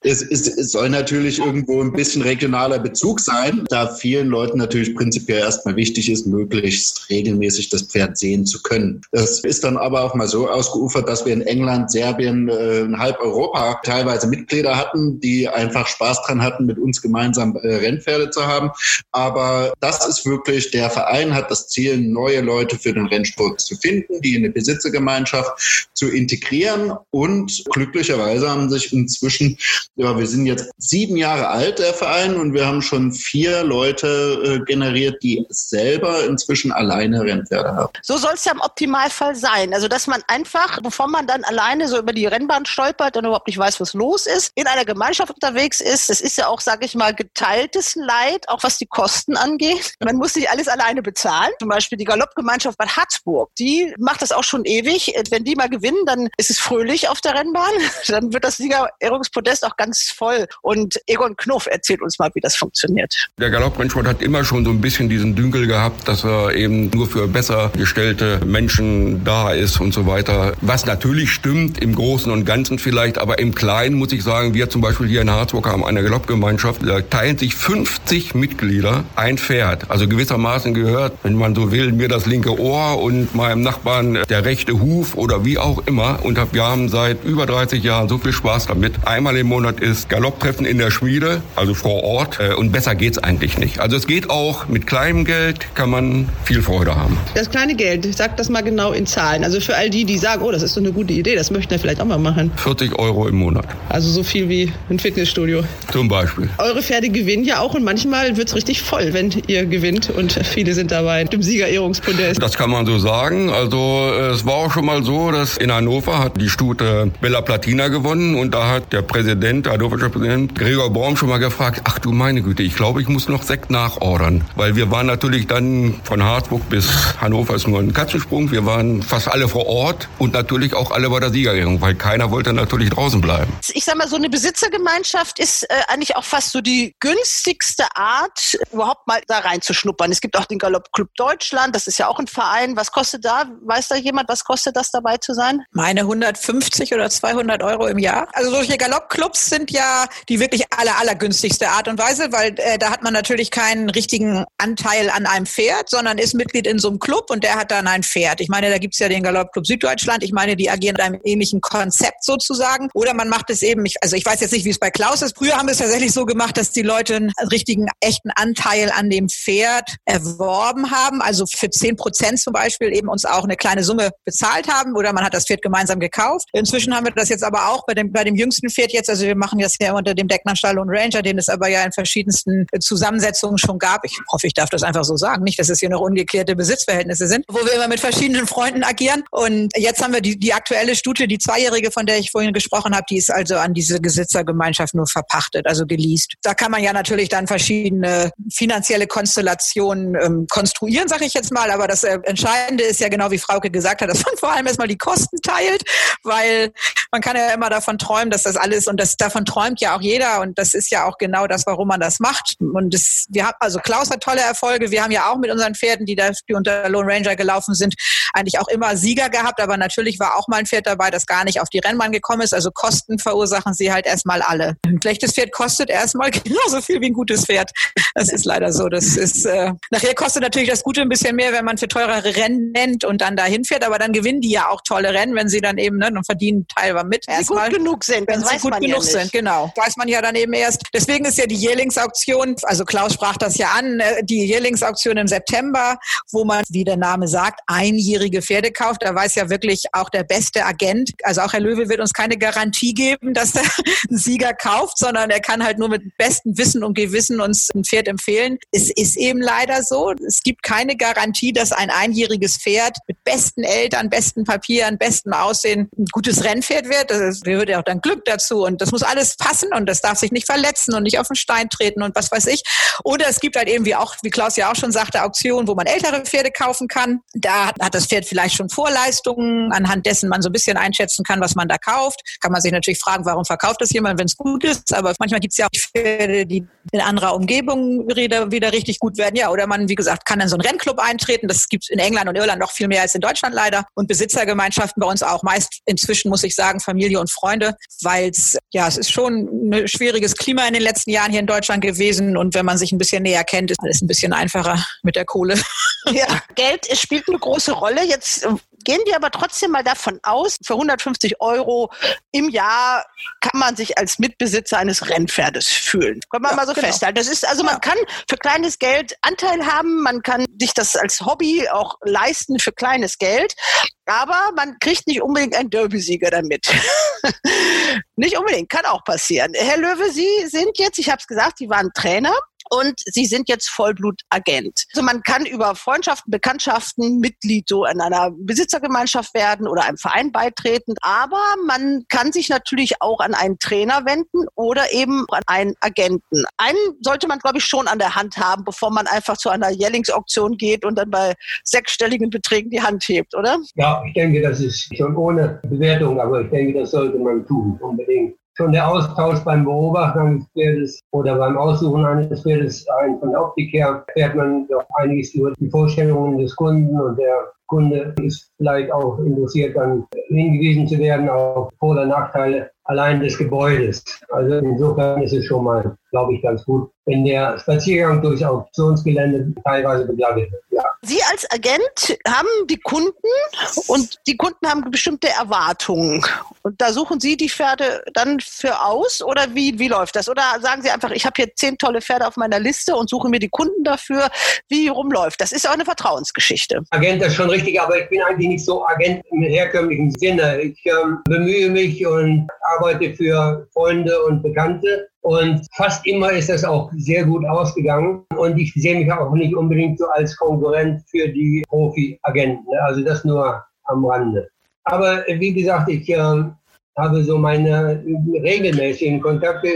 es, es, es soll natürlich irgendwo ein bisschen regionaler Bezug sein, da vielen Leuten natürlich prinzipiell erstmal wichtig ist, möglichst regelmäßig das Pferd sehen zu können. Das ist dann aber auch mal so ausgeufert, dass wir in England, Serbien, äh, in halb Europa teilweise Mitglieder hatten, die einfach Spaß dran hatten, mit uns gemeinsam äh, Rennpferde zu haben. Aber das ist wirklich, der Verein hat das Ziel, neue Leute für den Rennsport zu finden, die in eine Besitzergemeinschaft zu integrieren. Und glücklicherweise haben sich inzwischen, ja, wir sind jetzt sieben Jahre alt, der Verein, und wir haben schon vier Leute äh, generiert, die selber inzwischen alleine Rennpferde haben. So soll es ja im Optimalfall sein. Also, dass man einfach, bevor man dann alleine so über die Rennbahn stolpert und überhaupt nicht weiß, was los ist, in einer Gemeinschaft unterwegs ist. Das ist ja auch, sage ich mal, geteiltes Leid, auch was die Kosten angeht. Man muss nicht alles alleine bezahlen. Zum Beispiel die Galoppgemeinschaft Bad Harzburg, die macht das auch schon ewig. Wenn die mal gewinnen, dann ist es fröhlich auf der Rennbahn. Dann wird das Siegerehrungspodest auch ganz voll. Und Egon Knuff erzählt uns mal, wie das funktioniert. Der Galopprennsport hat immer schon so ein bisschen diesen Dünkel gehabt, dass er eben nur für besser gestellte Menschen da ist und so weiter. Was natürlich stimmt im Großen und Ganzen vielleicht, aber im Kleinen muss ich sagen, wir zum Beispiel hier in Harzburg haben eine Galoppgemeinschaft, da teilen sich 50 Mitglieder ein Pferd. Also gewissermaßen gehört, wenn man so will, mir das linke Ohr und meinem Nachbarn der rechte Huf oder wie auch immer. Und wir haben seit über 30 Jahren so viel Spaß damit. Einmal im Monat ist Galoppreffen in der Schmiede, also vor Ort. Äh, und besser geht's eigentlich nicht. Also es geht auch mit kleinem Geld, kann man viel Freude haben. Das kleine Geld, sag das mal genau in Zahlen. Also für all die, die sagen, oh, das ist so eine gute Idee, das möchten wir vielleicht auch mal machen. 40 Euro im Monat. Also so viel wie ein Fitnessstudio. Zum Beispiel. Eure Pferde gewinnen ja auch und manchmal wird's richtig voll, wenn ihr gewinnt und viele sind dabei im Siegerehrungspodest. Das kann man so sagen. Also es war auch schon mal so, dass in Hannover hat die Stute Bella Platina gewonnen und da hat der Präsident, der hannoversche Präsident Gregor Baum schon mal gefragt, ach du meine Güte, ich glaube, ich muss noch Sekt nachordern. Weil wir waren natürlich dann von Harzburg bis Hannover ist nur ein Katzensprung. Wir waren fast alle vor Ort und natürlich auch alle bei der Siegerehrung, weil keiner wollte natürlich draußen bleiben. Ich sag mal, so eine Besitzergemeinschaft ist äh, eigentlich auch fast so die günstigste Art, überhaupt mal da reinzuschnuppern. Es gibt auch den Galoppclub Deutschland, das ist ja auch ein Verein. Was kostet da? Weiß da jemand, was kostet das dabei zu sein? Meine 150 oder 200 Euro im Jahr. Also solche Galoppclubs sind ja die wirklich aller, allergünstigste Art und Weise, weil äh, da hat man natürlich keinen richtigen Anteil an einem Pferd, sondern ist Mitglied in so einem Club und der hat dann ein Pferd. Ich meine, da gibt's ja den Galoppclub Süddeutschland. Ich meine, die agieren in einem ähnlichen Konzept sozusagen. Oder man macht es eben, also ich weiß jetzt nicht, wie es bei Klaus ist. Früher haben wir es tatsächlich so gemacht, dass die Leute einen richtigen, echten Anteil an dem Pferd erworben haben. Also für zehn Prozent zum Beispiel eben uns auch eine kleine Summe bezahlt haben oder man hat das Pferd gemeinsam gekauft. Inzwischen haben wir das jetzt aber auch bei dem, bei dem jüngsten Pferd jetzt. Also wir machen das ja unter dem Decknerstall und Ranger, den es aber ja in verschiedensten Zusammensetzungen schon gab. Ich hoffe, ich darf das einfach so sagen. Nicht, dass es hier noch ungeklärte Besitzverhältnisse sind, wo wir immer mit verschiedenen Freunden agieren. Und jetzt haben wir die, die aktuelle Stute, die Zweijährige, von der ich vorhin gesprochen habe, die ist also an diese Besitzergemeinschaft nur verpachtet, also geleast. Da kann man ja natürlich dann verschiedene finanzielle Konstellationen ähm, konstruieren, sage ich jetzt mal. Aber das äh, Entscheidende ist ja genau, wie Frauke gesagt hat, dass man vor allem erstmal die Kosten teilt, weil man kann ja immer davon träumen, dass das alles und das davon träumt ja auch jeder und das ist ja auch genau das, warum man das macht. Und das, wir haben, also Klaus hat tolle Erfolge. Wir haben ja auch mit unseren Pferden, die da die unter Lone Ranger gelaufen sind, eigentlich auch immer Sieger gehabt. Aber natürlich war auch mal ein Pferd dabei, das gar nicht auf die Rennbahn gekommen ist. Also Kosten verursachen sie halt erstmal alle. Ein schlechtes Pferd kostet erstmal genauso viel wie ein gutes Pferd. Das ist leider so. Das ist äh, nachher kostet natürlich das Gute ein bisschen mehr, wenn man für teurere Rennen nennt und dann dahin fährt. Aber dann gewinnen die ja auch tolle Rennen, wenn sie dann eben ne, und verdienen teilweise mit. Wenn sie gut genug sind, wenn das sie weiß gut man genug ja sind, genau. Weiß man ja dann eben erst. Deswegen ist ja die Jährlingsauktion, also Klaus sprach das ja an, äh, die Jährlingsauktion im September, wo man, wie der Name sagt, einjährige Pferde kauft. Da weiß ja wirklich auch der beste Agent, also auch Herr Löwe wird uns keine Garantie geben, dass er einen Sieger kauft, sondern er kann halt nur mit bestem Wissen und Gewissen uns ein Pferd empfehlen. Es ist eben leider so, es gibt keine Garantie, dass ein einjähriges Pferd mit besten Eltern, besten Papieren, bestem Aussehen ein gutes Rennpferd wird. Das gehört ja auch dann Glück dazu und das muss alles passen und das darf sich nicht verletzen und nicht auf den Stein treten und was weiß ich. Oder es gibt halt eben, wie auch, wie Klaus ja auch schon sagte, Auktionen, wo man ältere Pferde kaufen kann. Da hat das Pferd vielleicht schon Vorleistungen, anhand dessen man so ein bisschen einschätzen kann, was man da kauft. Kann man sich natürlich fragen, warum verkauft das jemand, wenn es gut ist. Aber manchmal gibt es ja auch Pferde, die in anderer Umgebung wieder, wieder richtig gut werden. Ja, oder man, wie gesagt, kann in so einen Rennclub eintreten. Das gibt es in England und Irland noch viel mehr als in Deutschland leider. Und Besitzergemeinschaften bei uns auch. Meist inzwischen, muss ich sagen, Familie und Freunde, weil es, ja, es ist schon ein schwieriges Klima in den letzten Jahren hier in Deutschland gewesen. Und wenn man sich ein bisschen näher kennt, ist es ein bisschen einfacher mit der Kohle. Ja, Geld spielt eine große Rolle. Jetzt gehen wir aber trotzdem mal davon aus, für 150 Euro im Jahr kann man sich als Mitbesitzer eines Rennpferdes fühlen. Können wir ja, mal so genau. festhalten. Das ist also, man ja. kann für kleines Geld Anteil haben, man kann sich das als Hobby auch leisten für kleines Geld. Aber man kriegt nicht unbedingt einen Derby-Sieger damit. nicht unbedingt, kann auch passieren. Herr Löwe, Sie sind jetzt, ich habe es gesagt, Sie waren Trainer und sie sind jetzt Vollblutagent. Also man kann über Freundschaften, Bekanntschaften Mitglied so in einer Besitzergemeinschaft werden oder einem Verein beitreten, aber man kann sich natürlich auch an einen Trainer wenden oder eben an einen Agenten. Einen sollte man, glaube ich, schon an der Hand haben, bevor man einfach zu einer Jellings-Auktion geht und dann bei sechsstelligen Beträgen die Hand hebt, oder? Ja, ich denke, das ist schon ohne Bewertung, aber ich denke, das sollte man tun, unbedingt schon der Austausch beim Beobachten eines Pferdes oder beim Aussuchen eines Pferdes ein von der Optik her erfährt man doch einiges über die Vorstellungen des Kunden und der Kunde ist vielleicht auch interessiert, dann hingewiesen zu werden auf Vor- oder Nachteile allein des Gebäudes. Also insofern ist es schon mal, glaube ich, ganz gut, wenn der Spaziergang durchs Auktionsgelände teilweise begleitet wird. Ja. Sie als Agent haben die Kunden und die Kunden haben bestimmte Erwartungen. Und da suchen Sie die Pferde dann für aus oder wie, wie läuft das? Oder sagen Sie einfach, ich habe hier zehn tolle Pferde auf meiner Liste und suche mir die Kunden dafür. Wie rumläuft? Das ist auch eine Vertrauensgeschichte. Agent ist schon richtig, aber ich bin eigentlich nicht so Agent im herkömmlichen Sinne. Ich ähm, bemühe mich und arbeite für Freunde und Bekannte. Und fast immer ist das auch sehr gut ausgegangen. Und ich sehe mich auch nicht unbedingt so als Konkurrent für die Profi-Agenten. Also das nur am Rande. Aber wie gesagt, ich äh, habe so meine regelmäßigen Kontakte,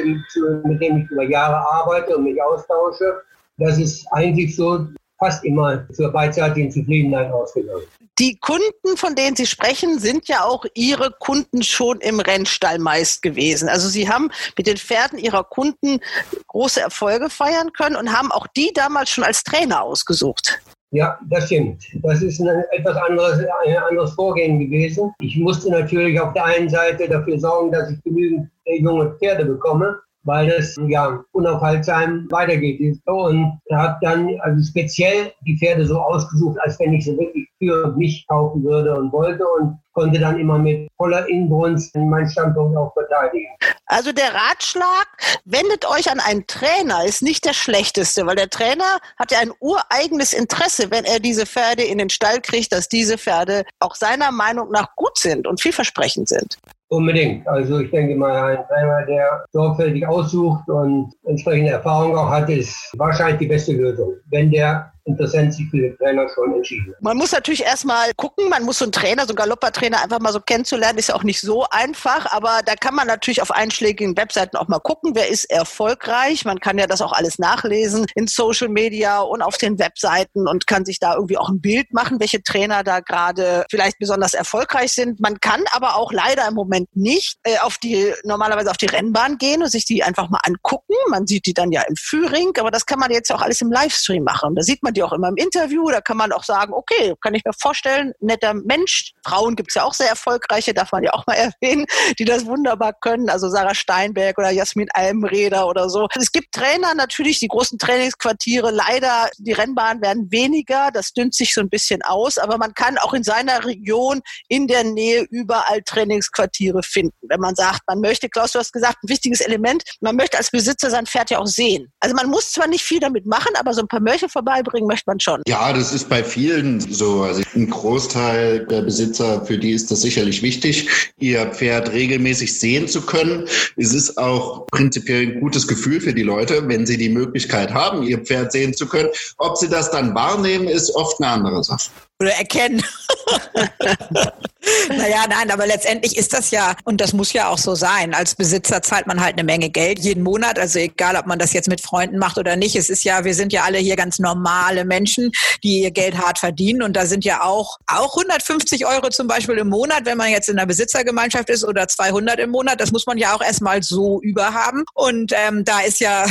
mit denen ich über Jahre arbeite und mich austausche. Das ist eigentlich so fast immer zur beidseitigen Zufriedenheit ausgegangen. Die Kunden, von denen Sie sprechen, sind ja auch Ihre Kunden schon im Rennstall meist gewesen. Also Sie haben mit den Pferden Ihrer Kunden große Erfolge feiern können und haben auch die damals schon als Trainer ausgesucht. Ja, das stimmt. Das ist ein etwas anderes, ein anderes Vorgehen gewesen. Ich musste natürlich auf der einen Seite dafür sorgen, dass ich genügend junge Pferde bekomme weil das ja unaufhaltsam weitergeht. Und habe dann also speziell die Pferde so ausgesucht, als wenn ich sie wirklich für mich kaufen würde und wollte und konnte dann immer mit voller Inbrunst meinen Standpunkt auch verteidigen. Also der Ratschlag, wendet euch an einen Trainer, ist nicht der schlechteste, weil der Trainer hat ja ein ureigenes Interesse, wenn er diese Pferde in den Stall kriegt, dass diese Pferde auch seiner Meinung nach gut sind und vielversprechend sind. Unbedingt. Also ich denke mal, ein Trainer, der sorgfältig aussucht und entsprechende Erfahrung auch hat, ist wahrscheinlich die beste Lösung. Wenn der Interessent sich für den Trainer schon entschieden. Man muss natürlich erstmal gucken, man muss so einen Trainer, so einen Galoppertrainer einfach mal so kennenzulernen, ist ja auch nicht so einfach, aber da kann man natürlich auf einschlägigen Webseiten auch mal gucken, wer ist erfolgreich. Man kann ja das auch alles nachlesen in Social Media und auf den Webseiten und kann sich da irgendwie auch ein Bild machen, welche Trainer da gerade vielleicht besonders erfolgreich sind. Man kann aber auch leider im Moment nicht äh, auf die, normalerweise auf die Rennbahn gehen und sich die einfach mal angucken. Man sieht die dann ja im Führing, aber das kann man jetzt auch alles im Livestream machen. Da sieht man die auch immer im Interview. Da kann man auch sagen, okay, kann ich mir vorstellen, netter Mensch. Frauen gibt es ja auch sehr erfolgreiche, darf man ja auch mal erwähnen, die das wunderbar können. Also Sarah Steinberg oder Jasmin Almreder oder so. Es gibt Trainer natürlich, die großen Trainingsquartiere. Leider, die Rennbahnen werden weniger. Das dünnt sich so ein bisschen aus. Aber man kann auch in seiner Region in der Nähe überall Trainingsquartiere finden. Wenn man sagt, man möchte, Klaus, du hast gesagt, ein wichtiges Element, man möchte als Besitzer sein Pferd ja auch sehen. Also man muss zwar nicht viel damit machen, aber so ein paar Mörche vorbeibringen möchte man schon. Ja, das ist bei vielen so. Also ein Großteil der Besitzer, für die ist das sicherlich wichtig, ihr Pferd regelmäßig sehen zu können. Es ist auch prinzipiell ein gutes Gefühl für die Leute, wenn sie die Möglichkeit haben, ihr Pferd sehen zu können. Ob sie das dann wahrnehmen, ist oft eine andere Sache. Oder erkennen. naja, nein, aber letztendlich ist das ja, und das muss ja auch so sein. Als Besitzer zahlt man halt eine Menge Geld jeden Monat. Also egal, ob man das jetzt mit Freunden macht oder nicht. Es ist ja, wir sind ja alle hier ganz normale Menschen, die ihr Geld hart verdienen. Und da sind ja auch, auch 150 Euro zum Beispiel im Monat, wenn man jetzt in einer Besitzergemeinschaft ist oder 200 im Monat. Das muss man ja auch erstmal so überhaben. Und ähm, da ist ja,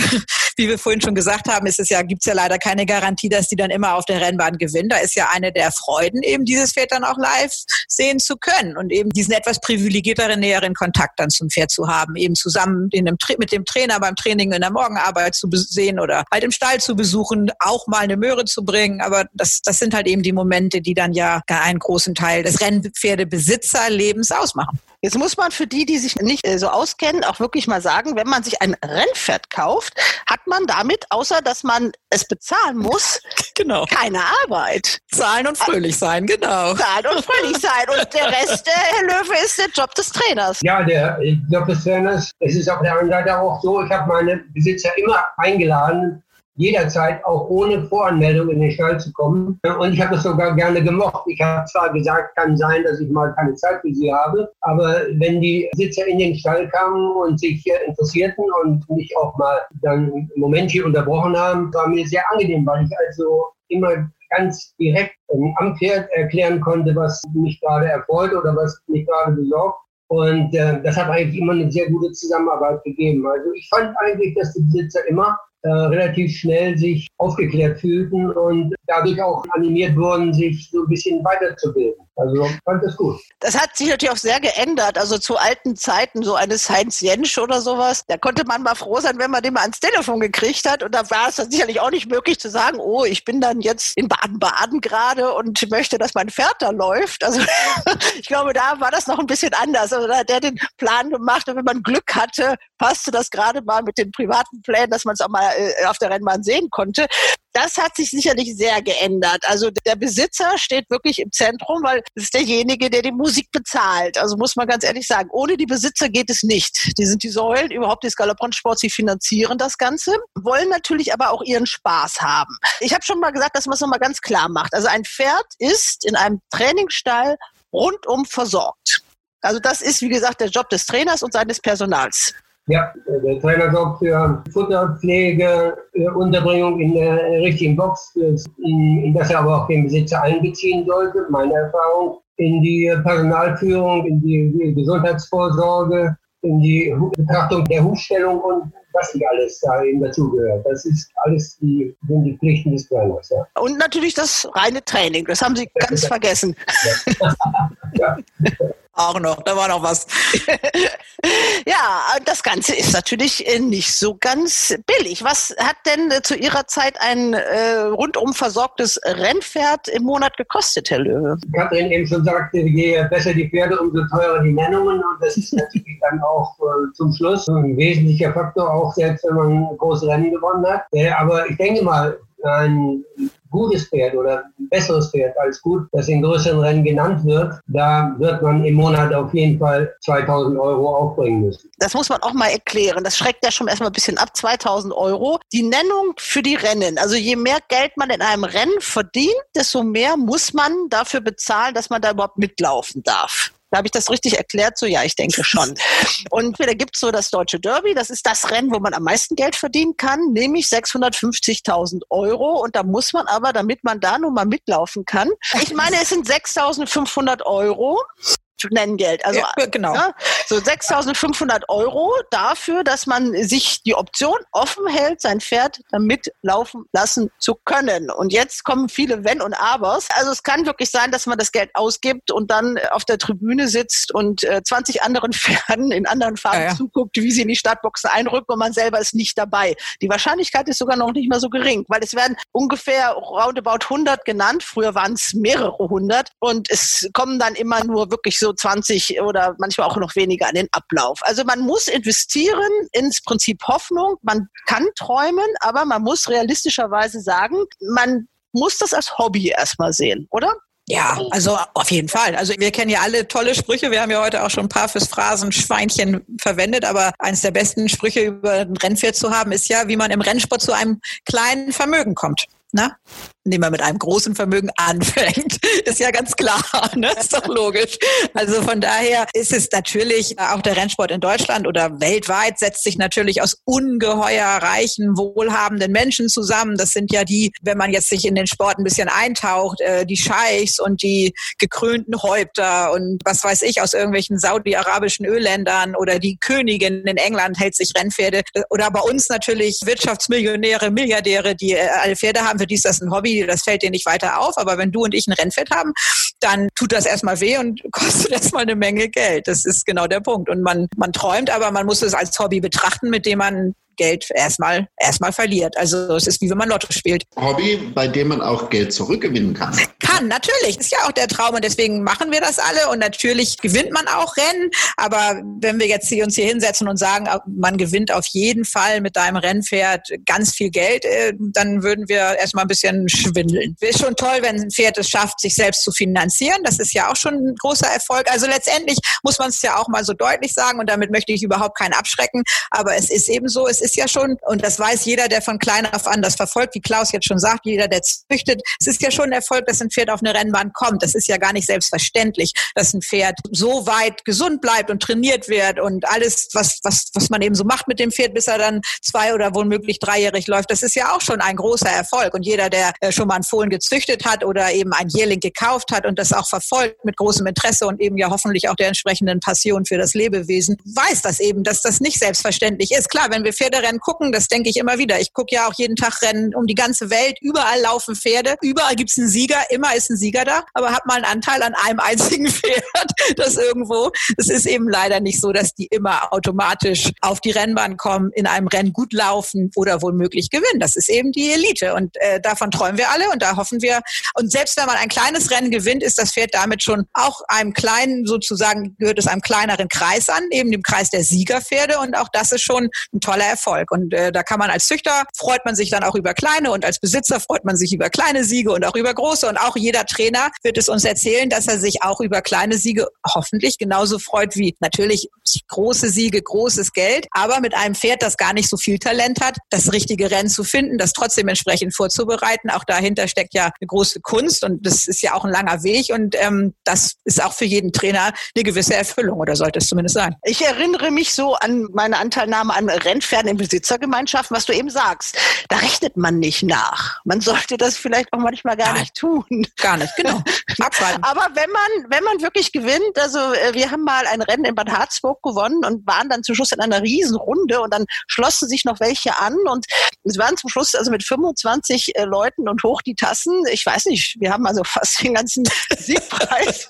wie wir vorhin schon gesagt haben, ist es ja, gibt's ja leider keine Garantie, dass die dann immer auf der Rennbahn gewinnen. Da ist ja eine der Freuden, eben dieses Pferd dann auch live sehen zu können und eben diesen etwas privilegierteren, näheren Kontakt dann zum Pferd zu haben, eben zusammen in einem, mit dem Trainer beim Training in der Morgenarbeit zu sehen oder halt im Stall zu besuchen, auch mal eine Möhre zu bringen. Aber das, das sind halt eben die Momente, die dann ja einen großen Teil des Rennpferdebesitzerlebens ausmachen. Jetzt muss man für die, die sich nicht äh, so auskennen, auch wirklich mal sagen, wenn man sich ein Rennpferd kauft, hat man damit, außer dass man es bezahlen muss, genau. keine Arbeit. Zahlen und fröhlich sein, genau. Zahlen und fröhlich sein. Und der Rest, äh, Herr Löwe, ist der Job des Trainers. Ja, der Job des Trainers. Es ist auf der anderen Seite auch so, ich habe meine Besitzer immer eingeladen, jederzeit auch ohne Voranmeldung in den Stall zu kommen. Und ich habe das sogar gerne gemocht. Ich habe zwar gesagt, kann sein, dass ich mal keine Zeit für sie habe, aber wenn die Sitzer in den Stall kamen und sich interessierten und mich auch mal dann ein Momentchen unterbrochen haben, war mir sehr angenehm, weil ich also immer ganz direkt am Pferd erklären konnte, was mich gerade erfreut oder was mich gerade besorgt. Und äh, das hat eigentlich immer eine sehr gute Zusammenarbeit gegeben. Also ich fand eigentlich, dass die Besitzer immer äh, relativ schnell sich aufgeklärt fühlten und dadurch auch animiert wurden, sich so ein bisschen weiterzubilden. Also fand das gut. Das hat sich natürlich auch sehr geändert. Also zu alten Zeiten, so eines Heinz Jensch oder sowas, da konnte man mal froh sein, wenn man den mal ans Telefon gekriegt hat. Und da war es dann sicherlich auch nicht möglich zu sagen, oh, ich bin dann jetzt in Baden-Baden gerade und möchte, dass mein Pferd da läuft. Also ich glaube, da war das noch ein bisschen anders. Also da hat der den Plan gemacht und wenn man Glück hatte, passte das gerade mal mit den privaten Plänen, dass man es auch mal äh, auf der Rennbahn sehen konnte. Das hat sich sicherlich sehr geändert. Also der Besitzer steht wirklich im Zentrum, weil es ist derjenige, der die Musik bezahlt. Also muss man ganz ehrlich sagen, ohne die Besitzer geht es nicht. Die sind die Säulen überhaupt des Galopprennsports, sie finanzieren das Ganze, wollen natürlich aber auch ihren Spaß haben. Ich habe schon mal gesagt, dass man es nochmal ganz klar macht. Also ein Pferd ist in einem Trainingsstall rundum versorgt. Also das ist, wie gesagt, der Job des Trainers und seines Personals. Ja, der Trainer sorgt für Futterpflege, Unterbringung in der richtigen Box, in, in das er aber auch den Besitzer einbeziehen sollte, meine Erfahrung, in die Personalführung, in die Gesundheitsvorsorge, in die Betrachtung der Hufstellung und was nicht alles da eben dazugehört. Das ist alles die, sind die Pflichten des Trainers. Ja. Und natürlich das reine Training, das haben Sie ganz vergessen. Ja. ja auch noch, da war noch was. ja, das Ganze ist natürlich äh, nicht so ganz billig. Was hat denn äh, zu Ihrer Zeit ein äh, rundum versorgtes Rennpferd im Monat gekostet, Herr Löwe? Katrin eben schon sagte, je besser die Pferde, umso teurer die Nennungen. Und das ist natürlich dann auch äh, zum Schluss ein wesentlicher Faktor, auch selbst wenn man große Rennen gewonnen hat. Äh, aber ich denke mal, ein gutes Pferd oder ein besseres Pferd als gut, das in größeren Rennen genannt wird, da wird man im Monat auf jeden Fall 2000 Euro aufbringen müssen. Das muss man auch mal erklären. Das schreckt ja schon erstmal ein bisschen ab. 2000 Euro. Die Nennung für die Rennen. Also je mehr Geld man in einem Rennen verdient, desto mehr muss man dafür bezahlen, dass man da überhaupt mitlaufen darf. Da habe ich das richtig erklärt? So, ja, ich denke schon. Und da gibt es so das Deutsche Derby. Das ist das Rennen, wo man am meisten Geld verdienen kann, nämlich 650.000 Euro. Und da muss man aber, damit man da nun mal mitlaufen kann, ich meine, es sind 6.500 Euro. Nennengeld. Also ja, genau. Ja, so 6.500 Euro dafür, dass man sich die Option offen hält, sein Pferd damit laufen lassen zu können. Und jetzt kommen viele Wenn und Abers. Also es kann wirklich sein, dass man das Geld ausgibt und dann auf der Tribüne sitzt und äh, 20 anderen Pferden in anderen Farben ja, zuguckt, wie sie in die Startboxen einrücken und man selber ist nicht dabei. Die Wahrscheinlichkeit ist sogar noch nicht mal so gering, weil es werden ungefähr roundabout 100 genannt. Früher waren es mehrere hundert und es kommen dann immer nur wirklich so 20 oder manchmal auch noch weniger an den Ablauf. Also man muss investieren ins Prinzip Hoffnung. Man kann träumen, aber man muss realistischerweise sagen, man muss das als Hobby erstmal sehen, oder? Ja, also auf jeden Fall. Also wir kennen ja alle tolle Sprüche. Wir haben ja heute auch schon ein paar fürs Phrasenschweinchen verwendet, aber eines der besten Sprüche über ein Rennpferd zu haben, ist ja, wie man im Rennsport zu einem kleinen Vermögen kommt. Na? Indem man mit einem großen Vermögen anfängt. Ist ja ganz klar, ne? ist doch logisch. Also von daher ist es natürlich auch der Rennsport in Deutschland oder weltweit setzt sich natürlich aus ungeheuer reichen, wohlhabenden Menschen zusammen. Das sind ja die, wenn man jetzt sich in den Sport ein bisschen eintaucht, äh, die Scheichs und die gekrönten Häupter und was weiß ich aus irgendwelchen saudi-arabischen Ölländern oder die Königin in England hält sich Rennpferde oder bei uns natürlich Wirtschaftsmillionäre, Milliardäre, die äh, alle Pferde haben, für die ist das ein Hobby, das fällt denen nicht weiter auf. Aber wenn du und ich ein Rennpferd haben, dann tut das erstmal weh und kostet erstmal eine Menge Geld. Das ist genau der Punkt. Und man, man träumt, aber man muss es als Hobby betrachten, mit dem man Geld erstmal erstmal verliert. Also es ist wie wenn man Lotto spielt. Hobby, bei dem man auch Geld zurückgewinnen kann. Kann, natürlich. Ist ja auch der Traum und deswegen machen wir das alle und natürlich gewinnt man auch Rennen. Aber wenn wir jetzt hier uns hier hinsetzen und sagen, man gewinnt auf jeden Fall mit deinem Rennpferd ganz viel Geld, äh, dann würden wir erstmal ein bisschen schwindeln. Ist schon toll, wenn ein Pferd es schafft, sich selbst zu finanzieren. Das ist ja auch schon ein großer Erfolg. Also letztendlich muss man es ja auch mal so deutlich sagen und damit möchte ich überhaupt keinen abschrecken. Aber es ist eben so, es ist ist ja schon, und das weiß jeder, der von klein auf an das verfolgt, wie Klaus jetzt schon sagt, jeder, der züchtet, es ist ja schon ein Erfolg, dass ein Pferd auf eine Rennbahn kommt. Das ist ja gar nicht selbstverständlich, dass ein Pferd so weit gesund bleibt und trainiert wird und alles, was, was, was man eben so macht mit dem Pferd, bis er dann zwei oder womöglich dreijährig läuft, das ist ja auch schon ein großer Erfolg. Und jeder, der äh, schon mal einen Fohlen gezüchtet hat oder eben ein Jährling gekauft hat und das auch verfolgt mit großem Interesse und eben ja hoffentlich auch der entsprechenden Passion für das Lebewesen, weiß das eben, dass das nicht selbstverständlich ist. Klar, wenn wir Pferde Pferderennen gucken, das denke ich immer wieder. Ich gucke ja auch jeden Tag Rennen um die ganze Welt. Überall laufen Pferde. Überall gibt es einen Sieger. Immer ist ein Sieger da. Aber hab mal einen Anteil an einem einzigen Pferd, das irgendwo. Es ist eben leider nicht so, dass die immer automatisch auf die Rennbahn kommen, in einem Rennen gut laufen oder womöglich gewinnen. Das ist eben die Elite. Und äh, davon träumen wir alle und da hoffen wir. Und selbst wenn man ein kleines Rennen gewinnt, ist das Pferd damit schon auch einem kleinen, sozusagen gehört es einem kleineren Kreis an, eben dem Kreis der Siegerpferde. Und auch das ist schon ein toller Erfolg. Erfolg. Und äh, da kann man als Züchter freut man sich dann auch über kleine und als Besitzer freut man sich über kleine Siege und auch über große. Und auch jeder Trainer wird es uns erzählen, dass er sich auch über kleine Siege hoffentlich genauso freut wie natürlich große Siege, großes Geld, aber mit einem Pferd, das gar nicht so viel Talent hat, das richtige Rennen zu finden, das trotzdem entsprechend vorzubereiten. Auch dahinter steckt ja eine große Kunst und das ist ja auch ein langer Weg und ähm, das ist auch für jeden Trainer eine gewisse Erfüllung oder sollte es zumindest sein. Ich erinnere mich so an meine Anteilnahme an Rennpferden im Besitzergemeinschaften, was du eben sagst. Da rechnet man nicht nach. Man sollte das vielleicht auch manchmal gar nicht tun. Gar nicht, genau. Abschreiben. Aber wenn man, wenn man wirklich gewinnt, also äh, wir haben mal ein Rennen in Bad Harzburg gewonnen und waren dann zum Schluss in einer Riesenrunde und dann schlossen sich noch welche an und es waren zum Schluss also mit 25 äh, Leuten und hoch die Tassen. Ich weiß nicht, wir haben also fast den ganzen Siegpreis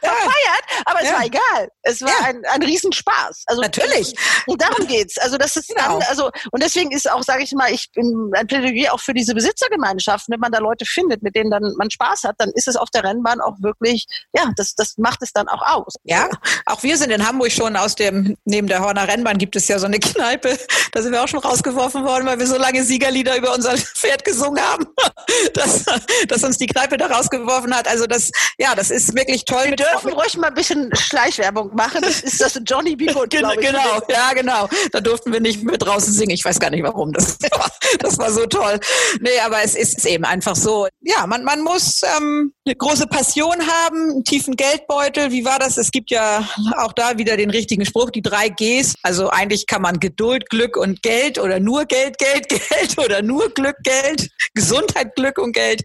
verfeiert, aber es ja. war egal. Es war ja. ein, ein Riesenspaß. Also natürlich. Und darum geht's. Also das ist genau. dann, also und deswegen ist auch, sage ich mal, ich bin ein Plädoyer auch für diese Besitzergemeinschaften. Wenn man da Leute findet, mit denen dann man Spaß hat, dann ist es auf der Rennbahn auch wirklich, ja, das, das macht es dann auch aus. Ja, auch wir sind in Hamburg schon aus dem, neben der Horner Rennbahn gibt es ja so eine Kneipe, da sind wir auch schon rausgeworfen worden, weil wir so lange Siegerlieder über unser Pferd gesungen haben, dass, dass uns die Kneipe da rausgeworfen hat. Also das, ja, das ist wirklich toll. Wir dürfen ruhig mal ein bisschen Schleichwerbung machen. Das ist das Johnny B. Good, Genau, genau, ja, genau. Da durften wir nicht mehr draußen singen. Ich weiß gar nicht warum. Das war, das war so toll. Nee, aber es ist eben einfach so. Ja, man, man muss ähm, eine große Passion haben, einen tiefen Geldbeutel. Wie war das? Es gibt ja auch da wieder den richtigen Spruch, die drei Gs. Also eigentlich kann man Geduld, Glück und Geld oder nur Geld, Geld, Geld oder nur Glück, Geld, Gesundheit, Glück und Geld.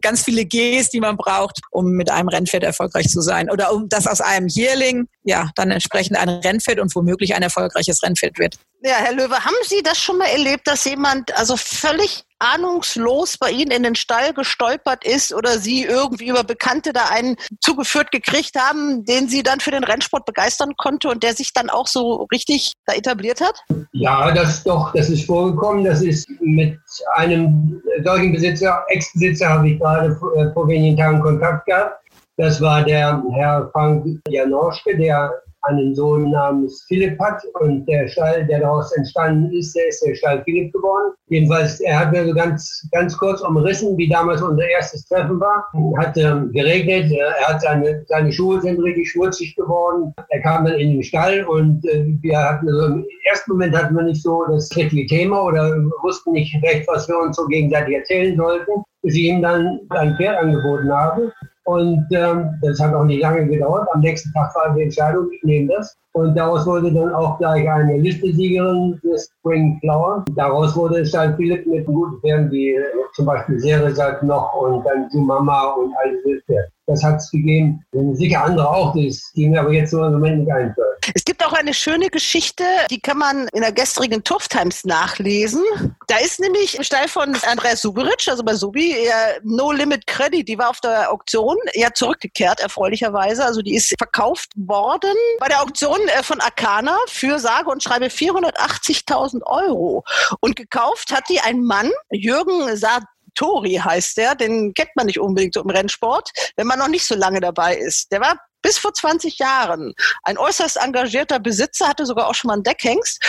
Ganz viele Gs, die man braucht, um mit einem Rennpferd erfolgreich zu sein. Oder um das aus einem Jährling, ja, dann entsprechend ein Rennpferd und womöglich ein erfolgreiches Rennpferd wird. Ja, Herr Löwe, haben Sie das schon mal erlebt, dass jemand also völlig ahnungslos bei Ihnen in den Stall gestolpert ist oder Sie irgendwie über Bekannte da einen zugeführt gekriegt haben, den Sie dann für den Rennsport begeistern konnte und der sich dann auch so richtig da etabliert hat? Ja, das doch, das ist vorgekommen. Das ist mit einem solchen Besitzer, Ex-Besitzer habe ich gerade vor, äh, wenigen Tagen Kontakt gehabt. Das war der Herr Frank Janoschke, der einen Sohn namens Philipp hat und der Stall, der daraus entstanden ist, der ist der Stall Philipp geworden. Jedenfalls, er hat mir so ganz, ganz kurz umrissen, wie damals unser erstes Treffen war. Hat ähm, geregnet, er hat seine, seine Schuhe sind richtig schmutzig geworden. Er kam dann in den Stall und äh, wir hatten so im ersten Moment hatten wir nicht so das richtige Thema oder wussten nicht recht, was wir uns so gegenseitig erzählen sollten. bis ich ihm dann ein Pferd angeboten habe. Und ähm, das hat auch nicht lange gedauert. Am nächsten Tag war die Entscheidung, ich nehme das. Und daraus wurde dann auch gleich eine Listesiegerin des Spring Flower. Daraus wurde es dann Philipp mit guten Pferden wie äh, zum Beispiel Seresat noch und dann Sumama und all diese Pferde. Das hat es gegeben. Sicher andere auch, das ging aber jetzt so im Moment nicht ein. Es gibt auch eine schöne Geschichte, die kann man in der gestrigen Turf Times nachlesen. Da ist nämlich im Stall von Andreas Suberic, also bei Subi, No Limit Credit, die war auf der Auktion ja zurückgekehrt, erfreulicherweise. Also die ist verkauft worden bei der Auktion äh, von Akana für sage und schreibe 480.000 Euro. Und gekauft hat die ein Mann, Jürgen Saad Tori heißt der, den kennt man nicht unbedingt so im Rennsport, wenn man noch nicht so lange dabei ist. Der war bis vor 20 Jahren ein äußerst engagierter Besitzer, hatte sogar auch schon mal einen Deckhengst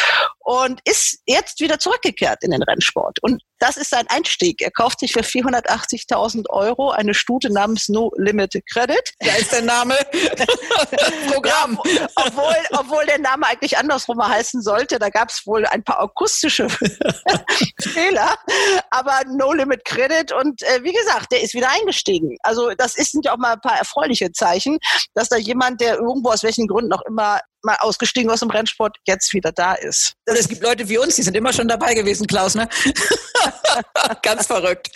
und ist jetzt wieder zurückgekehrt in den Rennsport. Und das ist sein Einstieg. Er kauft sich für 480.000 Euro eine Stute namens No Limit Credit. Da ist der Name Programm. Ja, obwohl, obwohl der Name eigentlich andersrum heißen sollte. Da gab es wohl ein paar akustische Fehler. Aber No Limit Credit. Und äh, wie gesagt, der ist wieder eingestiegen. Also das sind ja auch mal ein paar erfreuliche Zeichen, dass da jemand, der irgendwo aus welchen Gründen auch immer mal ausgestiegen aus dem Rennsport, jetzt wieder da ist. Und es gibt Leute wie uns, die sind immer schon dabei gewesen, Klaus, ne? Ganz verrückt.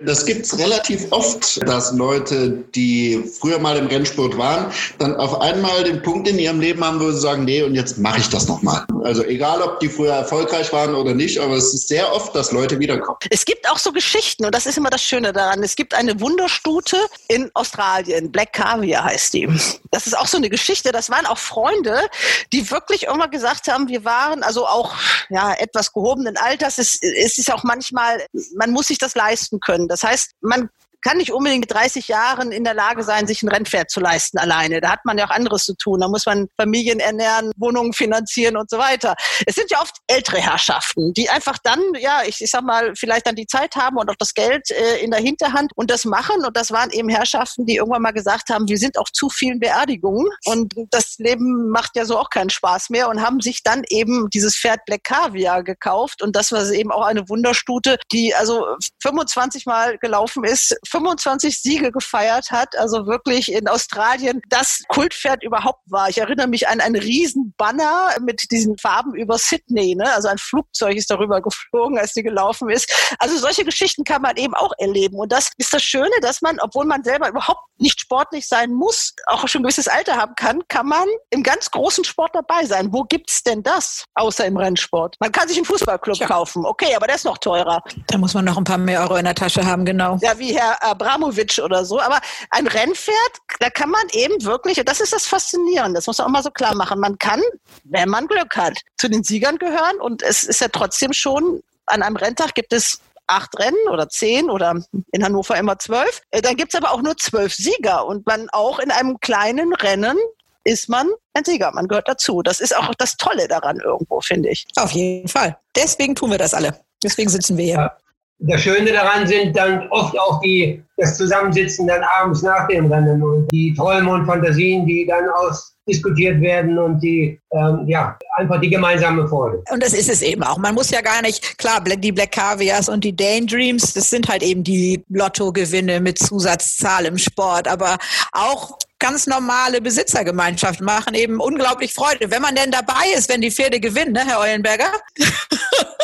Das gibt's relativ oft, dass Leute, die früher mal im Rennsport waren, dann auf einmal den Punkt in ihrem Leben haben, wo sie sagen, nee, und jetzt mache ich das nochmal. Also egal, ob die früher erfolgreich waren oder nicht, aber es ist sehr oft, dass Leute wiederkommen. Es gibt auch so Geschichten, und das ist immer das Schöne daran. Es gibt eine Wunderstute in Australien, Black Caviar heißt die. Das ist auch so eine Geschichte, das waren auch Freunde, die wirklich immer gesagt haben, wir waren also auch ja etwas gehobenen Alters. Es, es ist auch manchmal, man muss sich das leisten können. Das heißt, man kann nicht unbedingt mit 30 Jahren in der Lage sein, sich ein Rennpferd zu leisten alleine. Da hat man ja auch anderes zu tun. Da muss man Familien ernähren, Wohnungen finanzieren und so weiter. Es sind ja oft ältere Herrschaften, die einfach dann, ja, ich, ich sag mal, vielleicht dann die Zeit haben und auch das Geld äh, in der Hinterhand und das machen. Und das waren eben Herrschaften, die irgendwann mal gesagt haben, wir sind auf zu vielen Beerdigungen und das Leben macht ja so auch keinen Spaß mehr und haben sich dann eben dieses Pferd Black Caviar gekauft. Und das war eben auch eine Wunderstute, die also 25 Mal gelaufen ist, 25 Siege gefeiert hat, also wirklich in Australien das Kultpferd überhaupt war. Ich erinnere mich an einen riesen Banner mit diesen Farben über Sydney, ne? also ein Flugzeug ist darüber geflogen, als die gelaufen ist. Also solche Geschichten kann man eben auch erleben und das ist das Schöne, dass man, obwohl man selber überhaupt nicht sportlich sein muss, auch schon ein gewisses Alter haben kann, kann man im ganz großen Sport dabei sein. Wo gibt's denn das, außer im Rennsport? Man kann sich einen Fußballclub Tja. kaufen, okay, aber der ist noch teurer. Da muss man noch ein paar mehr Euro in der Tasche haben, genau. Ja, wie Herr Abramovic oder so. Aber ein Rennpferd, da kann man eben wirklich, und das ist das Faszinierende, das muss man auch mal so klar machen, man kann, wenn man Glück hat, zu den Siegern gehören und es ist ja trotzdem schon, an einem Renntag gibt es acht Rennen oder zehn oder in Hannover immer zwölf. Äh, dann gibt es aber auch nur zwölf Sieger und man auch in einem kleinen Rennen ist man ein Sieger. Man gehört dazu. Das ist auch das Tolle daran irgendwo, finde ich. Auf jeden Fall. Deswegen tun wir das alle. Deswegen sitzen wir hier. Das Schöne daran sind dann oft auch die, das Zusammensitzen dann abends nach dem Rennen und die Träume und Fantasien, die dann ausdiskutiert werden und die, ähm, ja, einfach die gemeinsame Freude. Und das ist es eben auch. Man muss ja gar nicht, klar, die Black Caviars und die Daydreams, das sind halt eben die Lottogewinne mit Zusatzzahl im Sport, aber auch ganz normale Besitzergemeinschaften machen eben unglaublich Freude. Wenn man denn dabei ist, wenn die Pferde gewinnen, ne, Herr Eulenberger?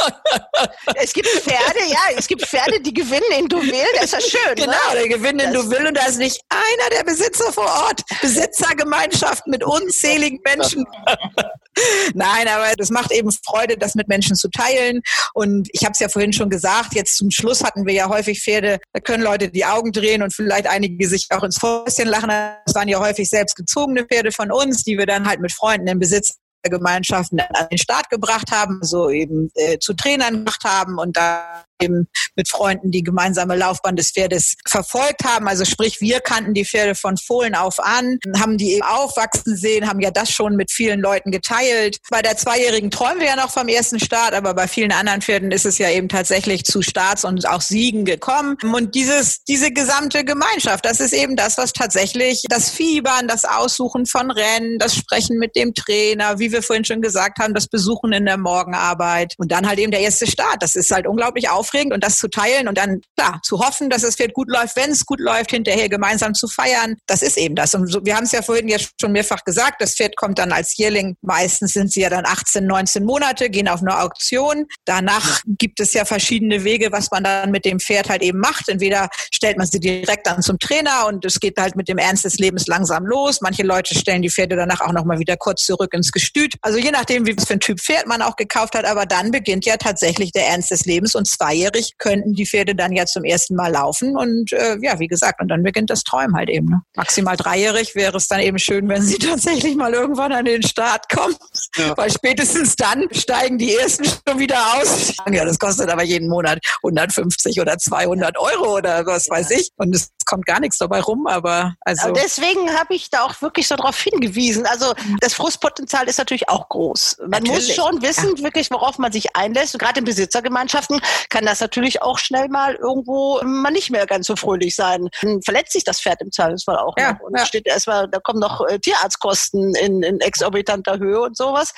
es gibt Pferde, ja, es gibt Pferde, die gewinnen in Deauville, das ist ja schön. Genau, ne? die gewinnen in Deauville und da ist nicht einer der Besitzer vor Ort. Besitzergemeinschaft mit unzähligen Menschen. Nein, aber das macht eben Freude, das mit Menschen zu teilen. Und ich habe es ja vorhin schon gesagt, jetzt zum Schluss hatten wir ja häufig Pferde, da können Leute die Augen drehen und vielleicht einige sich auch ins Fäustchen lachen. Das waren ja häufig selbst gezogene Pferde von uns, die wir dann halt mit Freunden im Besitz Gemeinschaften an den Start gebracht haben, so eben äh, zu Trainern gemacht haben und da eben mit Freunden die gemeinsame Laufbahn des Pferdes verfolgt haben. Also sprich, wir kannten die Pferde von Fohlen auf an, haben die eben aufwachsen sehen, haben ja das schon mit vielen Leuten geteilt. Bei der Zweijährigen träumen wir ja noch vom ersten Start, aber bei vielen anderen Pferden ist es ja eben tatsächlich zu Starts und auch Siegen gekommen. Und dieses, diese gesamte Gemeinschaft, das ist eben das, was tatsächlich das Fiebern, das Aussuchen von Rennen, das Sprechen mit dem Trainer, wie wir vorhin schon gesagt haben, das Besuchen in der Morgenarbeit und dann halt eben der erste Start. Das ist halt unglaublich aufregend aufregend und das zu teilen und dann, klar, zu hoffen, dass das Pferd gut läuft, wenn es gut läuft, hinterher gemeinsam zu feiern, das ist eben das. Und so, wir haben es ja vorhin jetzt schon mehrfach gesagt, das Pferd kommt dann als Jährling, meistens sind sie ja dann 18, 19 Monate, gehen auf eine Auktion. Danach gibt es ja verschiedene Wege, was man dann mit dem Pferd halt eben macht. Entweder stellt man sie direkt dann zum Trainer und es geht halt mit dem Ernst des Lebens langsam los. Manche Leute stellen die Pferde danach auch nochmal wieder kurz zurück ins Gestüt. Also je nachdem, wie für ein Typ Pferd man auch gekauft hat, aber dann beginnt ja tatsächlich der Ernst des Lebens und zweijährig könnten die Pferde dann ja zum ersten Mal laufen und äh, ja, wie gesagt, und dann beginnt das Träumen halt eben. Ne? Maximal dreijährig wäre es dann eben schön, wenn sie tatsächlich mal irgendwann an den Start kommen, ja. weil spätestens dann steigen die ersten schon wieder aus. Ja, das kostet aber jeden Monat 150 oder 200 Euro oder was weiß ich und es kommt gar nichts dabei rum, aber also. Aber deswegen habe ich da auch wirklich so darauf hingewiesen. Also das Frustpotenzial ist natürlich auch groß. Man natürlich. muss schon wissen, ja. wirklich, worauf man sich einlässt. Und gerade in Besitzergemeinschaften kann das natürlich auch schnell mal irgendwo mal nicht mehr ganz so fröhlich sein. Dann verletzt sich das Pferd im Zweifelsfall auch ja, noch. Und ja. steht erstmal, da kommen noch äh, Tierarztkosten in, in exorbitanter Höhe und sowas.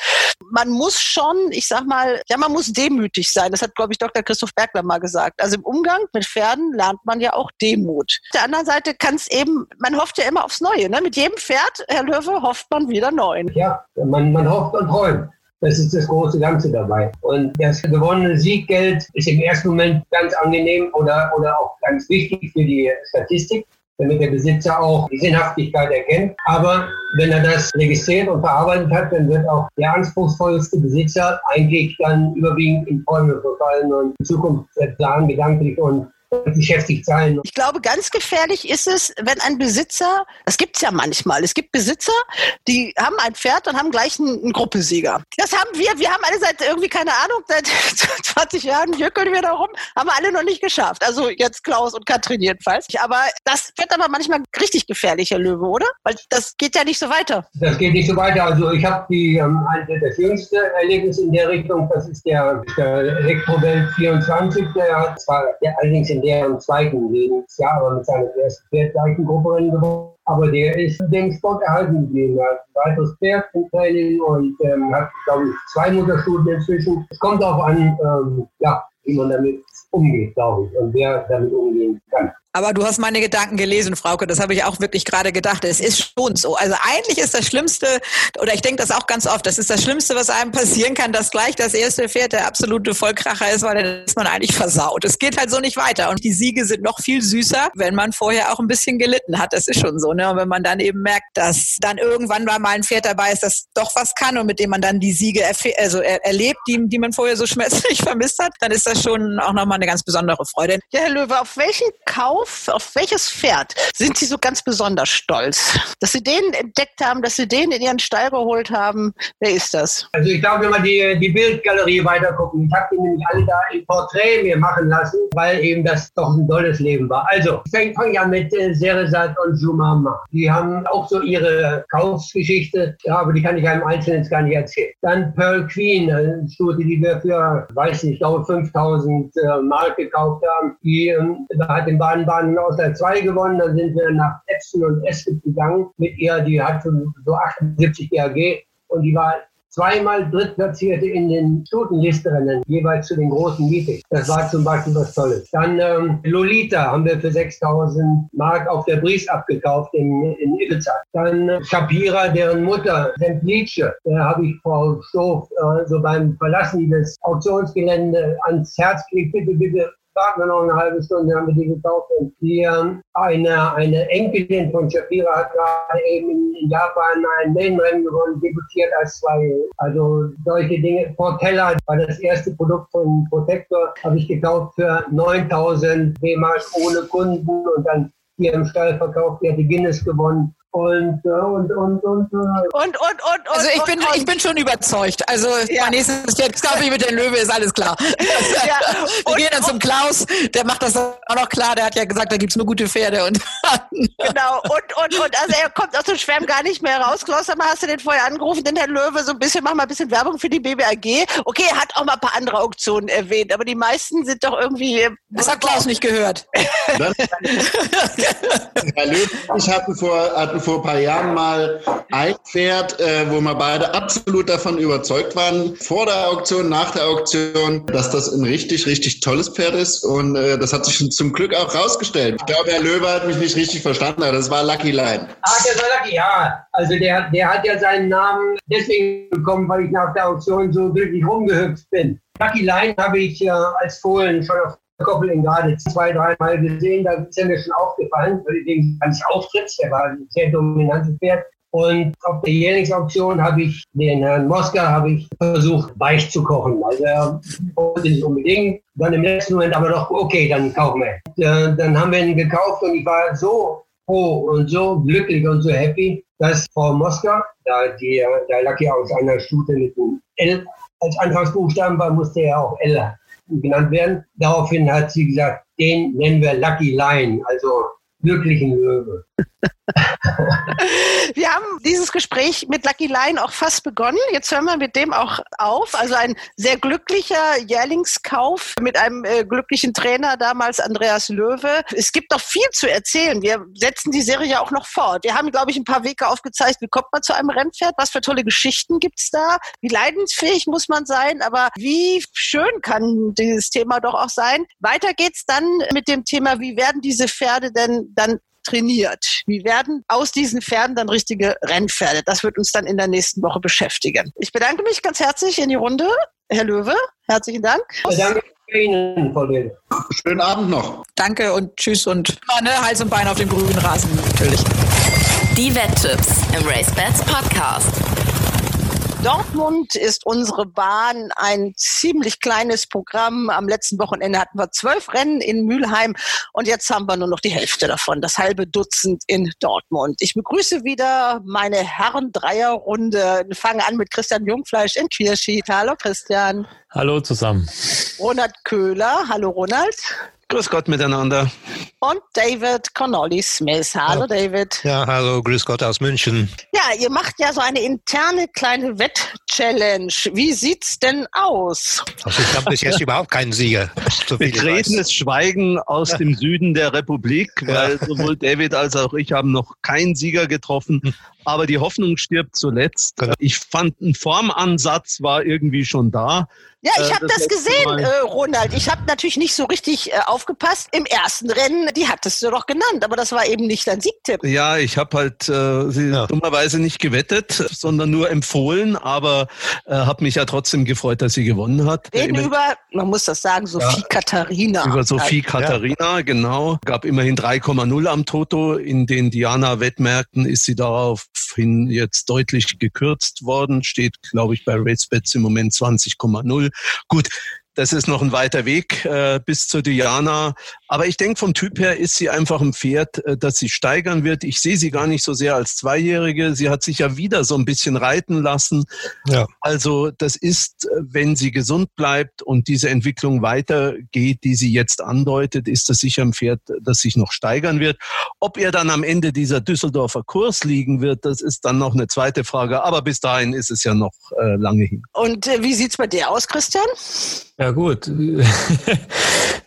Man muss schon, ich sag mal, ja, man muss demütig sein. Das hat, glaube ich, Dr. Christoph Bergler mal gesagt. Also im Umgang mit Pferden lernt man ja auch Demut. Auf der anderen Seite kann es eben, man hofft ja immer aufs Neue. Ne? Mit jedem Pferd, Herr Löwe, hofft man wieder neu. Ja, man, man hofft und träumt. Das ist das große Ganze dabei. Und das gewonnene Sieggeld ist im ersten Moment ganz angenehm oder, oder auch ganz wichtig für die Statistik damit der Besitzer auch die Sinnhaftigkeit erkennt. Aber wenn er das registriert und verarbeitet hat, dann wird auch der anspruchsvollste Besitzer eigentlich dann überwiegend in Träume verfallen und in Zukunft planen gedanklich und beschäftigt sein. Ich glaube, ganz gefährlich ist es, wenn ein Besitzer, das gibt es ja manchmal, es gibt Besitzer, die haben ein Pferd und haben gleich einen, einen Gruppesieger. Das haben wir, wir haben alle seit irgendwie, keine Ahnung, seit 20 Jahren jöckeln wir da rum, haben wir alle noch nicht geschafft. Also jetzt Klaus und Katrin jedenfalls. Aber das wird aber manchmal richtig gefährlich, Herr Löwe, oder? Weil das geht ja nicht so weiter. Das geht nicht so weiter. Also ich habe die, ähm, das jüngste Erlebnis in der Richtung, das ist der, der Elektrowelt 24, der hat zwar der, allerdings in deren zweiten Lebensjahr, aber mit seiner ersten Pferdgleichen Grupperin gewonnen. Aber der ist dem Sport erhalten geblieben. Er hat weiteres Pferd im Training und ähm, hat, glaube ich, zwei Mutterstudien inzwischen. Es kommt auch an, ähm, ja, wie man damit umgeht, glaube ich, und wer damit umgehen kann. Aber du hast meine Gedanken gelesen, Frauke. Das habe ich auch wirklich gerade gedacht. Es ist schon so. Also eigentlich ist das Schlimmste, oder ich denke das auch ganz oft, das ist das Schlimmste, was einem passieren kann, dass gleich das erste Pferd der absolute Vollkracher ist, weil dann ist man eigentlich versaut. Es geht halt so nicht weiter. Und die Siege sind noch viel süßer, wenn man vorher auch ein bisschen gelitten hat. Das ist schon so. Ne? Und wenn man dann eben merkt, dass dann irgendwann mal ein Pferd dabei ist, das doch was kann und mit dem man dann die Siege also er erlebt, die, die man vorher so schmerzlich vermisst hat, dann ist das schon auch nochmal eine ganz besondere Freude. Ja, Herr Löwe, auf welchen Kauf auf, auf welches Pferd sind Sie so ganz besonders stolz? Dass Sie den entdeckt haben, dass Sie den in Ihren Stall geholt haben. Wer ist das? Also ich glaube, wenn wir die, die Bildgalerie weiter gucken, ich habe die nämlich alle da im Porträt mir machen lassen, weil eben das doch ein tolles Leben war. Also, ich fange fang ja mit äh, Seresat und Jumama. Die haben auch so ihre Kaufsgeschichte, ja, aber die kann ich einem Einzelnen gar nicht erzählen. Dann Pearl Queen, eine Stute, die wir für, weiß nicht, ich glaube 5000 äh, Mark gekauft haben. Die ähm, hat in Baden-Baden waren aus der 2 gewonnen, dann sind wir nach Epson und Esket gegangen mit ihr, die hat so 78 GAG und die war zweimal Drittplatzierte in den Stutenlisterennen, jeweils zu den großen Meetings. Das war zum Beispiel was Tolles. Dann ähm, Lolita haben wir für 6000 Mark auf der Bries abgekauft in, in Ibiza. Dann äh, Shapira, deren Mutter, Semplice, da habe ich Frau Stoff äh, so beim Verlassen des Auktionsgeländes ans Herz gelegt, bitte, bitte warten wir noch eine halbe Stunde, haben wir die gekauft. Und ähm, eine, eine Enkelin von Shapira hat gerade eben in, in Japan ein Mainrennen gewonnen, debütiert als zwei. Also solche Dinge. Portella war das erste Produkt von Protector, habe ich gekauft für 9000 D-Mark ohne Kunden und dann hier im Stall verkauft. Die hat die Guinness gewonnen. Und, und, und, und, und, und, und, und, Also ich bin, ich bin schon überzeugt. Also ja. mein nächstes Pferd, glaube ich, mit den Löwe ist alles klar. Ja. Wir gehen dann zum Klaus, der macht das auch noch klar, der hat ja gesagt, da gibt es nur gute Pferde. Und genau, und, und, und, also er kommt aus dem Schwärm gar nicht mehr raus. Klaus, aber hast du den vorher angerufen, den Herrn Löwe, so ein bisschen, mach mal ein bisschen Werbung für die BBAG. Okay, er hat auch mal ein paar andere Auktionen erwähnt, aber die meisten sind doch irgendwie... Das hat Klaus nicht gehört. Herr Herr Löw, ich hatten vor, hatten vor ein paar Jahren mal ein Pferd, äh, wo wir beide absolut davon überzeugt waren, vor der Auktion, nach der Auktion, dass das ein richtig, richtig tolles Pferd ist. Und äh, das hat sich zum Glück auch rausgestellt. Ich glaube, Herr Löwe hat mich nicht richtig verstanden, aber das war Lucky Line. Ah, der war Lucky, ja. Also der, der hat ja seinen Namen deswegen bekommen, weil ich nach der Auktion so glücklich rumgehüpft bin. Lucky Line habe ich äh, als Fohlen schon auf Koppel in gerade zwei, dreimal gesehen. Da ist er mir schon aufgefallen, wegen seines Auftritts. Der war ein sehr dominantes Pferd. Und auf der Jährlingsauktion habe ich den Herrn Moska habe ich versucht, weich zu kochen. Also er wollte nicht unbedingt. Dann im letzten Moment aber doch, okay, dann kaufen wir. Äh, dann haben wir ihn gekauft und ich war so froh und so glücklich und so happy, dass Frau Moska, da die, der Lucky aus einer Stute mit dem L als Anfangsbuchstaben war, musste er auch L genannt werden. Daraufhin hat sie gesagt, den nennen wir Lucky Lion, also glücklichen Löwe. wir haben dieses Gespräch mit Lucky Lion auch fast begonnen. Jetzt hören wir mit dem auch auf. Also ein sehr glücklicher Jährlingskauf mit einem äh, glücklichen Trainer damals, Andreas Löwe. Es gibt noch viel zu erzählen. Wir setzen die Serie auch noch fort. Wir haben, glaube ich, ein paar Wege aufgezeigt, wie kommt man zu einem Rennpferd, was für tolle Geschichten gibt es da, wie leidensfähig muss man sein, aber wie schön kann dieses Thema doch auch sein. Weiter geht's dann mit dem Thema, wie werden diese Pferde denn dann trainiert? Wie werden aus diesen Pferden dann richtige Rennpferde? Das wird uns dann in der nächsten Woche beschäftigen. Ich bedanke mich ganz herzlich in die Runde. Herr Löwe, herzlichen Dank. Danke Ihnen, Frau Löwe. Schönen Abend noch. Danke und tschüss und ne, Hals und Bein auf dem grünen Rasen natürlich. Die Wetttipps im Race Bats Podcast. Dortmund ist unsere Bahn ein ziemlich kleines Programm. Am letzten Wochenende hatten wir zwölf Rennen in Mülheim und jetzt haben wir nur noch die Hälfte davon, das halbe Dutzend in Dortmund. Ich begrüße wieder meine Herren-Dreierrunde. Wir fangen an mit Christian Jungfleisch in Quierschied. Hallo Christian. Hallo zusammen. Ronald Köhler. Hallo Ronald. Grüß Gott miteinander. Und David Connolly Smith. Hallo ja. David. Ja, hallo, grüß Gott aus München. Ja, ihr macht ja so eine interne kleine Wett-Challenge. Wie sieht's denn aus? Also ich habe bis jetzt überhaupt keinen Sieger. So Betretenes Schweigen aus ja. dem Süden der Republik, weil sowohl David als auch ich haben noch keinen Sieger getroffen. Aber die Hoffnung stirbt zuletzt. Genau. Ich fand, ein Formansatz war irgendwie schon da. Ja, ich habe äh, das, das gesehen, äh, Ronald. Ich habe natürlich nicht so richtig äh, aufgepasst. Im ersten Rennen, die hattest du doch genannt, aber das war eben nicht dein Siegtipp. Ja, ich habe halt äh, sie ja. dummerweise nicht gewettet, sondern nur empfohlen, aber äh, habe mich ja trotzdem gefreut, dass sie gewonnen hat. Reden über, man muss das sagen, Sophie ja, Katharina. Über Sophie ja. Katharina, genau. Gab immerhin 3,0 am Toto. In den Diana-Wettmärkten ist sie daraufhin jetzt deutlich gekürzt worden. Steht, glaube ich, bei RaceBets im Moment 20,0. Gut, das ist noch ein weiter Weg äh, bis zur Diana. Aber ich denke, vom Typ her ist sie einfach ein Pferd, äh, das sie steigern wird. Ich sehe sie gar nicht so sehr als Zweijährige. Sie hat sich ja wieder so ein bisschen reiten lassen. Ja. Also das ist, äh, wenn sie gesund bleibt und diese Entwicklung weitergeht, die sie jetzt andeutet, ist das sicher ein Pferd, das sich noch steigern wird. Ob er dann am Ende dieser Düsseldorfer Kurs liegen wird, das ist dann noch eine zweite Frage. Aber bis dahin ist es ja noch äh, lange hin. Und äh, wie sieht's bei dir aus, Christian? Ja gut.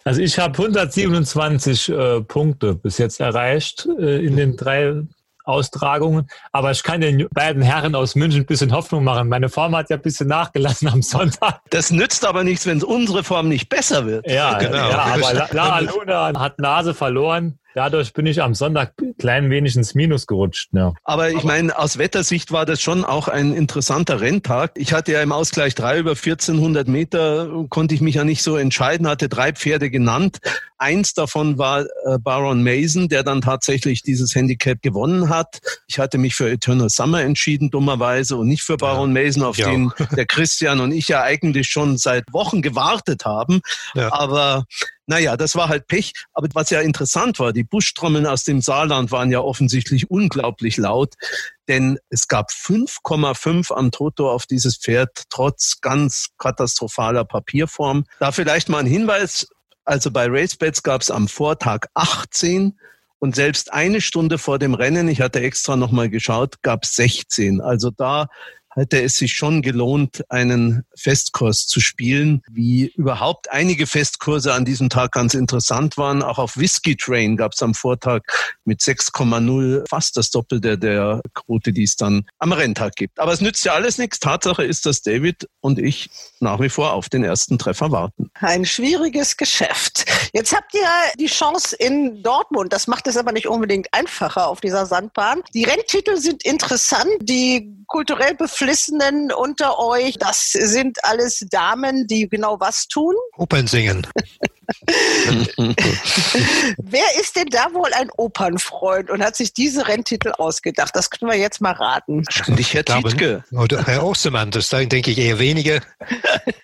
Also ich habe 127 äh, Punkte bis jetzt erreicht äh, in den drei Austragungen. Aber ich kann den beiden Herren aus München ein bisschen Hoffnung machen. Meine Form hat ja ein bisschen nachgelassen am Sonntag. Das nützt aber nichts, wenn unsere Form nicht besser wird. Ja, genau. ja aber La, La Luna hat Nase verloren. Dadurch bin ich am Sonntag klein wenig ins Minus gerutscht. Ja. Aber ich meine, aus Wettersicht war das schon auch ein interessanter Renntag. Ich hatte ja im Ausgleich drei über 1400 Meter, konnte ich mich ja nicht so entscheiden, hatte drei Pferde genannt. Eins davon war äh, Baron Mason, der dann tatsächlich dieses Handicap gewonnen hat. Ich hatte mich für Eternal Summer entschieden, dummerweise, und nicht für Baron ja. Mason, auf ja. den der Christian und ich ja eigentlich schon seit Wochen gewartet haben. Ja. Aber naja, das war halt Pech. Aber was ja interessant war, die Buschtrommeln aus dem Saarland waren ja offensichtlich unglaublich laut, denn es gab 5,5 am Toto auf dieses Pferd, trotz ganz katastrophaler Papierform. Da vielleicht mal ein Hinweis. Also bei RaceBets gab es am Vortag 18 und selbst eine Stunde vor dem Rennen, ich hatte extra nochmal geschaut, gab es 16. Also da hätte es sich schon gelohnt, einen Festkurs zu spielen, wie überhaupt einige Festkurse an diesem Tag ganz interessant waren. Auch auf Whiskey Train gab es am Vortag mit 6,0 fast das Doppelte der Quote, die es dann am Renntag gibt. Aber es nützt ja alles nichts. Tatsache ist, dass David und ich nach wie vor auf den ersten Treffer warten. Ein schwieriges Geschäft. Jetzt habt ihr die Chance in Dortmund. Das macht es aber nicht unbedingt einfacher auf dieser Sandbahn. Die Renntitel sind interessant. Die kulturell Beflissenen unter euch, das sind alles Damen, die genau was tun? Opern singen. Wer ist denn da wohl ein Opernfreund und hat sich diese Renntitel ausgedacht? Das können wir jetzt mal raten. Wahrscheinlich Herr Tietke. Oder Herr Ostermann, das denke ich eher weniger.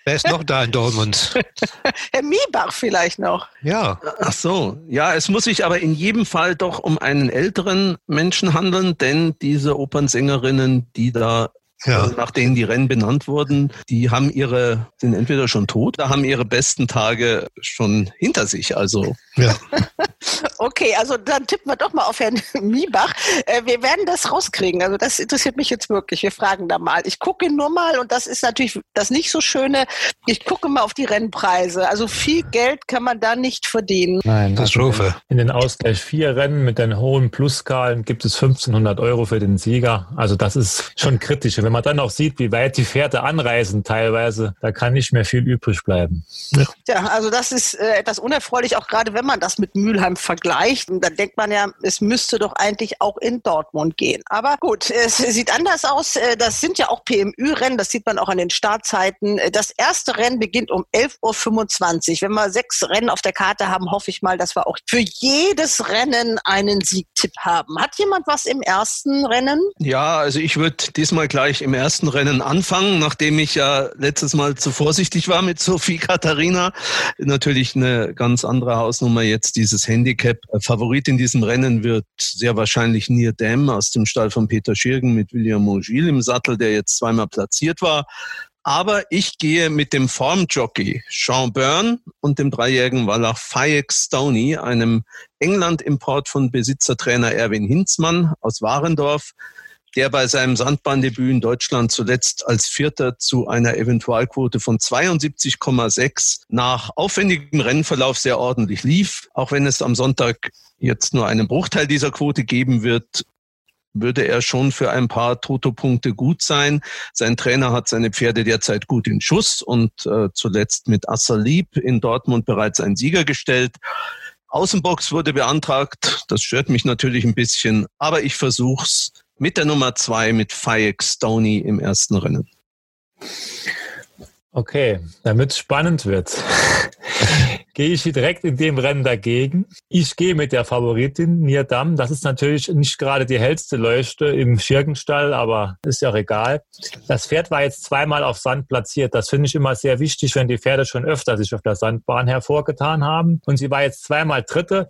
Wer ist noch da in Dortmund? Herr Miebach vielleicht noch. Ja. Ach so. Ja, es muss sich aber in jedem Fall doch um einen älteren Menschen handeln, denn diese Opernsängerinnen, die da ja. nach denen die Rennen benannt wurden, die haben ihre, sind entweder schon tot oder haben ihre besten Tage schon hinter sich. Also. Ja. okay, also dann tippen wir doch mal auf Herrn Miebach. Äh, wir werden das rauskriegen. Also das interessiert mich jetzt wirklich. Wir fragen da mal. Ich gucke nur mal und das ist natürlich das nicht so schöne. Ich gucke mal auf die Rennpreise. Also viel Geld kann man da nicht verdienen. Nein, Katastrophe. In den Ausgleich vier Rennen mit den hohen Plusskalen gibt es 1500 Euro für den Sieger. Also das ist schon kritisch wenn man dann auch sieht, wie weit die Pferde anreisen teilweise, da kann nicht mehr viel übrig bleiben. Ja, ja also das ist äh, etwas unerfreulich, auch gerade wenn man das mit Mülheim vergleicht. Und dann denkt man ja, es müsste doch eigentlich auch in Dortmund gehen. Aber gut, es sieht anders aus. Äh, das sind ja auch PMÜ-Rennen, das sieht man auch an den Startzeiten. Äh, das erste Rennen beginnt um 11.25 Uhr. Wenn wir sechs Rennen auf der Karte haben, hoffe ich mal, dass wir auch für jedes Rennen einen Siegtipp haben. Hat jemand was im ersten Rennen? Ja, also ich würde diesmal gleich gleich im ersten Rennen anfangen, nachdem ich ja letztes Mal zu vorsichtig war mit Sophie Katharina. Natürlich eine ganz andere Hausnummer jetzt dieses Handicap. Favorit in diesem Rennen wird sehr wahrscheinlich Nir Dam aus dem Stall von Peter Schirgen mit William Mogil im Sattel, der jetzt zweimal platziert war. Aber ich gehe mit dem Formjockey Sean Byrne und dem dreijährigen Wallach Fayek Stoney, einem England-Import von Besitzertrainer Erwin Hinzmann aus Warendorf, der bei seinem Sandbahndebüt in Deutschland zuletzt als Vierter zu einer Eventualquote von 72,6 nach aufwendigem Rennverlauf sehr ordentlich lief. Auch wenn es am Sonntag jetzt nur einen Bruchteil dieser Quote geben wird, würde er schon für ein paar Toto-Punkte gut sein. Sein Trainer hat seine Pferde derzeit gut in Schuss und äh, zuletzt mit Assalib in Dortmund bereits einen Sieger gestellt. Außenbox wurde beantragt. Das stört mich natürlich ein bisschen, aber ich versuch's mit der Nummer zwei mit Fayek Stoney im ersten Rennen. Okay, damit es spannend wird, gehe ich direkt in dem Rennen dagegen. Ich gehe mit der Favoritin Nierdam. Das ist natürlich nicht gerade die hellste Leuchte im Schirkenstall, aber ist ja auch egal. Das Pferd war jetzt zweimal auf Sand platziert. Das finde ich immer sehr wichtig, wenn die Pferde schon öfter sich auf der Sandbahn hervorgetan haben. Und sie war jetzt zweimal Dritte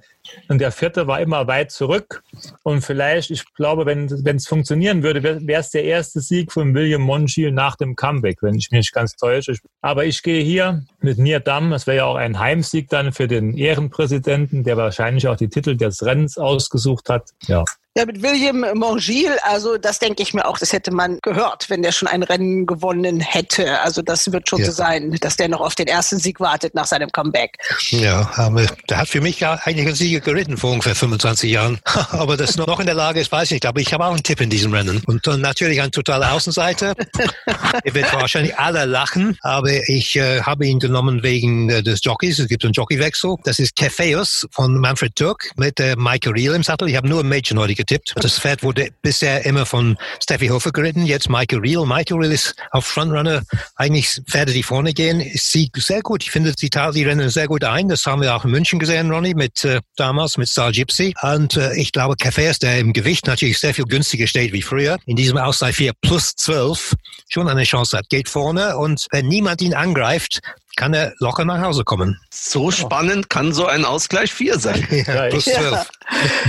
und der Vierte war immer weit zurück. Und vielleicht, ich glaube, wenn es funktionieren würde, wäre es der erste Sieg von William Mongiel nach dem Comeback, wenn ich mich ganz täusche. Aber ich gehe hier mit Nierdam. Das wäre ja auch ein Heimsieg dann für den Ehrenpräsidenten, der wahrscheinlich auch die Titel des Rennens ausgesucht hat. Ja. Ja, mit William Mongil, also das denke ich mir auch, das hätte man gehört, wenn der schon ein Rennen gewonnen hätte. Also das wird schon ja. so sein, dass der noch auf den ersten Sieg wartet nach seinem Comeback. Ja, aber der hat für mich ja eigentlich einen Sieger geritten vor ungefähr 25 Jahren. aber dass er noch in der Lage ist, weiß ich nicht. Aber ich habe auch einen Tipp in diesem Rennen. Und dann natürlich ein totaler Außenseiter. er wird wahrscheinlich alle lachen, aber ich äh, habe ihn genommen wegen äh, des Jockeys. Es gibt einen Jockeywechsel. Das ist Kefeus von Manfred Türk mit äh, Michael Reel im Sattel. Ich habe nur ein Mädchen heute getippt. Das Pferd wurde bisher immer von Steffi Hofer geritten, jetzt Michael Reel. Michael Reel ist auf Frontrunner eigentlich Pferde, die vorne gehen. Sie sehr gut. Ich finde, teilt die Rennen sehr gut ein. Das haben wir auch in München gesehen, Ronny, mit äh, damals mit Star Gypsy. Und äh, ich glaube, Café ist der im Gewicht natürlich sehr viel günstiger steht wie früher. In diesem Ausgleich 4 plus 12 schon eine Chance hat. Geht vorne und wenn niemand ihn angreift, kann er locker nach Hause kommen. So spannend kann so ein Ausgleich 4 sein. Ja, plus ich, 12.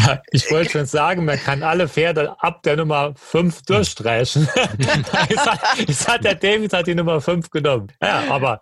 ja, ich wollte schon sagen, man kann alle Pferde ab der Nummer 5 durchstreichen. jetzt, hat, jetzt hat der David hat die Nummer 5 genommen. Ja, aber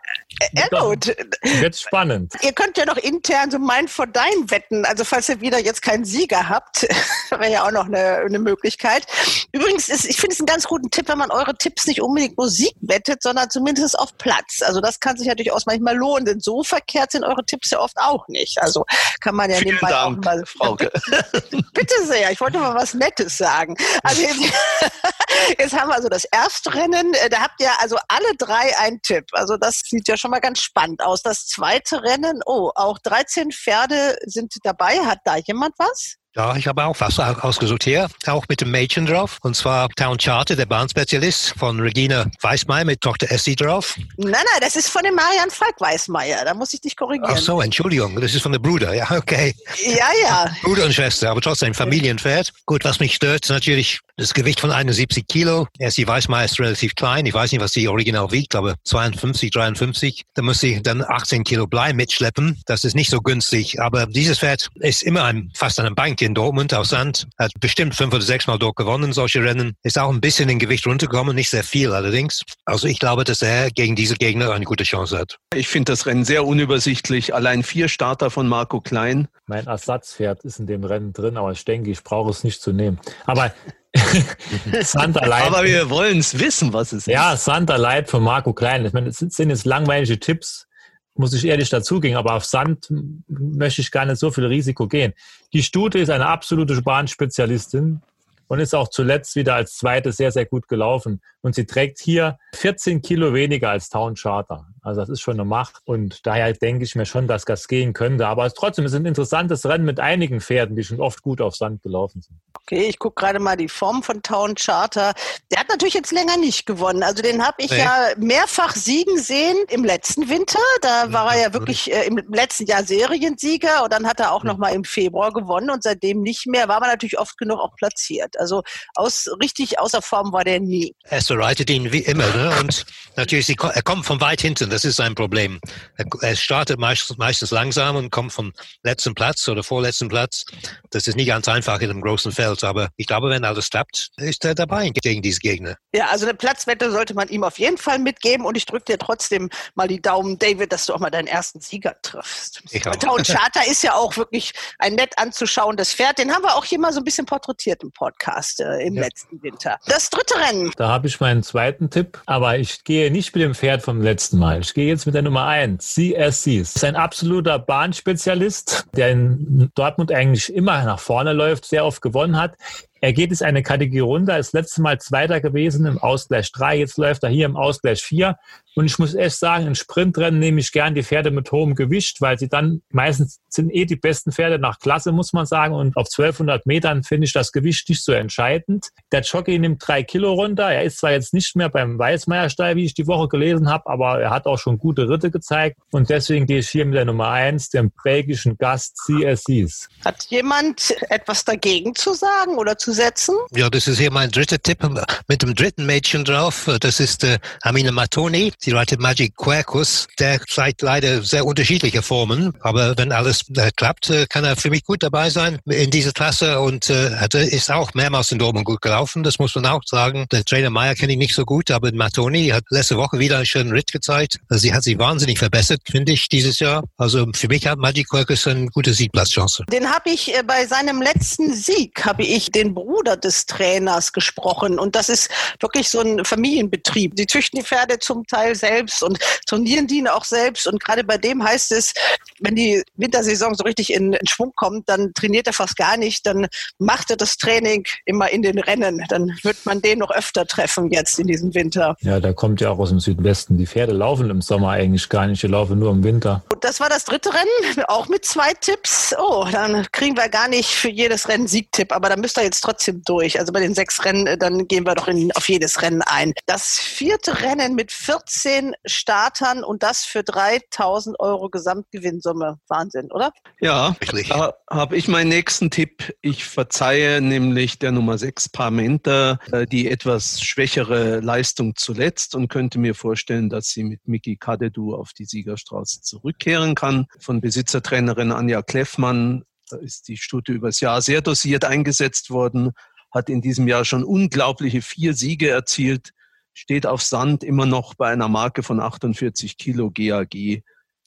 Ja, gut. wird spannend. Ihr könnt ja noch intern so mein for dein wetten. Also falls ihr wieder jetzt keinen Sieger habt, wäre ja auch noch eine, eine Möglichkeit. Übrigens ist, ich finde es einen ganz guten Tipp, wenn man eure Tipps nicht unbedingt Musik wettet, sondern zumindest auf Platz. Also das kann sich ja durchaus manchmal lohnen, denn so verkehrt sind eure Tipps ja oft auch nicht. Also kann man ja Vielen nebenbei Dank, auch mal. Frauke. Bitte sehr, ich wollte mal was Nettes sagen. Also jetzt, jetzt haben wir also das Erstrennen, äh, da habt ihr also alle drei einen Tipp. Also das sieht ja schon mal ganz spannend aus. Das zweite Rennen, oh, auch 13 Pferde sind dabei. Hat da jemand was? Ja, ich habe auch was ausgesucht hier, auch mit dem Mädchen drauf. Und zwar Town Charter, der Bahnspezialist von Regina Weißmeier mit Tochter Essie drauf. Nein, nein, das ist von dem Marian Falk Weißmeier. Da muss ich dich korrigieren. Ach so, Entschuldigung, das ist von der Bruder. Ja, okay. Ja, ja. Bruder und Schwester, aber trotzdem Familienpferd. Gut, was mich stört, natürlich das Gewicht von 71 Kilo. Weißmeier ist relativ klein. Ich weiß nicht, was sie original wiegt, aber 52, 53. Da muss sie dann 18 Kilo Blei mitschleppen. Das ist nicht so günstig. Aber dieses Pferd ist immer ein, fast an einem Bank in Dortmund auf Sand. Hat bestimmt fünf oder sechs Mal dort gewonnen, solche Rennen. Ist auch ein bisschen in Gewicht runtergekommen, nicht sehr viel allerdings. Also ich glaube, dass er gegen diese Gegner eine gute Chance hat. Ich finde das Rennen sehr unübersichtlich. Allein vier Starter von Marco Klein. Mein Ersatzpferd ist in dem Rennen drin, aber ich denke, ich brauche es nicht zu nehmen. Aber Santa Light. Aber wir wollen es wissen, was es ist. Ja, Santa Light von Marco Klein. Ich meine, es sind jetzt langweilige Tipps, muss ich ehrlich dazugehen, aber auf Sand möchte ich gar nicht so viel Risiko gehen. Die Stute ist eine absolute Bahnspezialistin und ist auch zuletzt wieder als zweite sehr, sehr gut gelaufen. Und sie trägt hier 14 Kilo weniger als Town Charter. Also das ist schon eine Macht. Und daher denke ich mir schon, dass das gehen könnte. Aber es trotzdem ist ein interessantes Rennen mit einigen Pferden, die schon oft gut auf Sand gelaufen sind. Okay, ich gucke gerade mal die Form von Town Charter. Der hat natürlich jetzt länger nicht gewonnen. Also den habe ich Nee. ja mehrfach siegen sehen im letzten Winter. Da war er ja wirklich äh, im letzten Jahr Seriensieger und dann hat er auch noch mal im Februar gewonnen und seitdem nicht mehr. War aber natürlich oft genug auch platziert. Also aus, richtig außer Form war der nie. Esther reitet ihn wie immer. Ne? Und natürlich, sie, er kommt von weit hinten. Das ist sein Problem. Er, er startet meistens, meistens langsam und kommt vom letzten Platz oder vorletzten Platz. Das ist nicht ganz einfach in einem großen Feld. Aber ich glaube, wenn alles klappt, ist er dabei gegen diese Gegner. Ja, also eine Platzwette sollte man ihm auf jeden Fall mitgeben und ich drücke dir trotzdem mal die Daumen, David, dass du auch mal deinen ersten Sieger triffst. Ich auch. Town Charter ist ja auch wirklich ein nett anzuschauendes Pferd. Den haben wir auch hier mal so ein bisschen porträtiert im Podcast äh, im Ja. letzten Winter. Das dritte Rennen. Da habe ich meinen zweiten Tipp, aber ich gehe nicht mit dem Pferd vom letzten Mal. Ich gehe jetzt mit der Nummer 1, CSCs. Das ist ein absoluter Bahnspezialist, der in Dortmund eigentlich immer nach vorne läuft, sehr oft gewonnen hat. Er geht jetzt eine Kategorie runter, ist letztes Mal Zweiter gewesen im Ausgleich 3, jetzt läuft er hier im Ausgleich 4. Und ich muss echt sagen, in Sprintrennen nehme ich gern die Pferde mit hohem Gewicht, weil sie dann meistens sind eh die besten Pferde nach Klasse, muss man sagen. Und auf 1200 Metern finde ich das Gewicht nicht so entscheidend. Der Jockey nimmt drei Kilo runter. Er ist zwar jetzt nicht mehr beim Weißmeierstall, wie ich die Woche gelesen habe, aber er hat auch schon gute Ritte gezeigt. Und deswegen gehe ich hier mit der Nummer eins, dem belgischen Gast CSCs. Hat jemand etwas dagegen zu sagen oder zu setzen? Ja, das ist hier mein dritter Tipp mit dem dritten Mädchen drauf. Das ist äh, Amina Matoni. Sie reitet Magic Quercus. Der zeigt leider sehr unterschiedliche Formen, aber wenn alles äh, klappt, äh, kann er für mich gut dabei sein in dieser Klasse und äh, ist auch mehrmals in Dortmund gut gelaufen. Das muss man auch sagen. Der Trainer Meyer kenne ich nicht so gut, aber Matoni hat letzte Woche wieder einen schönen Ritt gezeigt. Sie hat sich wahnsinnig verbessert, finde ich, dieses Jahr. Also für mich hat Magic Quercus eine gute Siegplatzchance. Den habe ich äh, bei seinem letzten Sieg, habe ich den Bruder des Trainers gesprochen. Und das ist wirklich so ein Familienbetrieb. Die züchten die Pferde zum Teil selbst und trainieren die auch selbst. Und gerade bei dem heißt es, wenn die Wintersaison so richtig in, in Schwung kommt, dann trainiert er fast gar nicht. Dann macht er das Training immer in den Rennen. Dann wird man den noch öfter treffen jetzt in diesem Winter. Ja, der kommt ja auch aus dem Südwesten. Die Pferde laufen im Sommer eigentlich gar nicht, die laufen nur im Winter. Und das war das dritte Rennen, auch mit zwei Tipps. Oh, dann kriegen wir gar nicht für jedes Rennen Siegtipp, aber da müsst ihr jetzt trotzdem durch. Also bei den sechs Rennen, äh, dann gehen wir doch in, auf jedes Rennen ein. Das vierte Rennen mit 14 Startern und das für 3000 Euro Gesamtgewinnsumme. Wahnsinn, oder? Ja, da habe ich meinen nächsten Tipp. Ich verzeihe nämlich der Nummer 6 Parmenter äh, die etwas schwächere Leistung zuletzt und könnte mir vorstellen, dass sie mit Miki Kadedu auf die Siegerstraße zurückkehren kann. Von Besitzertrainerin Anja Kleffmann ist die Stute übers Jahr sehr dosiert eingesetzt worden, hat in diesem Jahr schon unglaubliche vier Siege erzielt, steht auf Sand immer noch bei einer Marke von 48 Kilo GAG.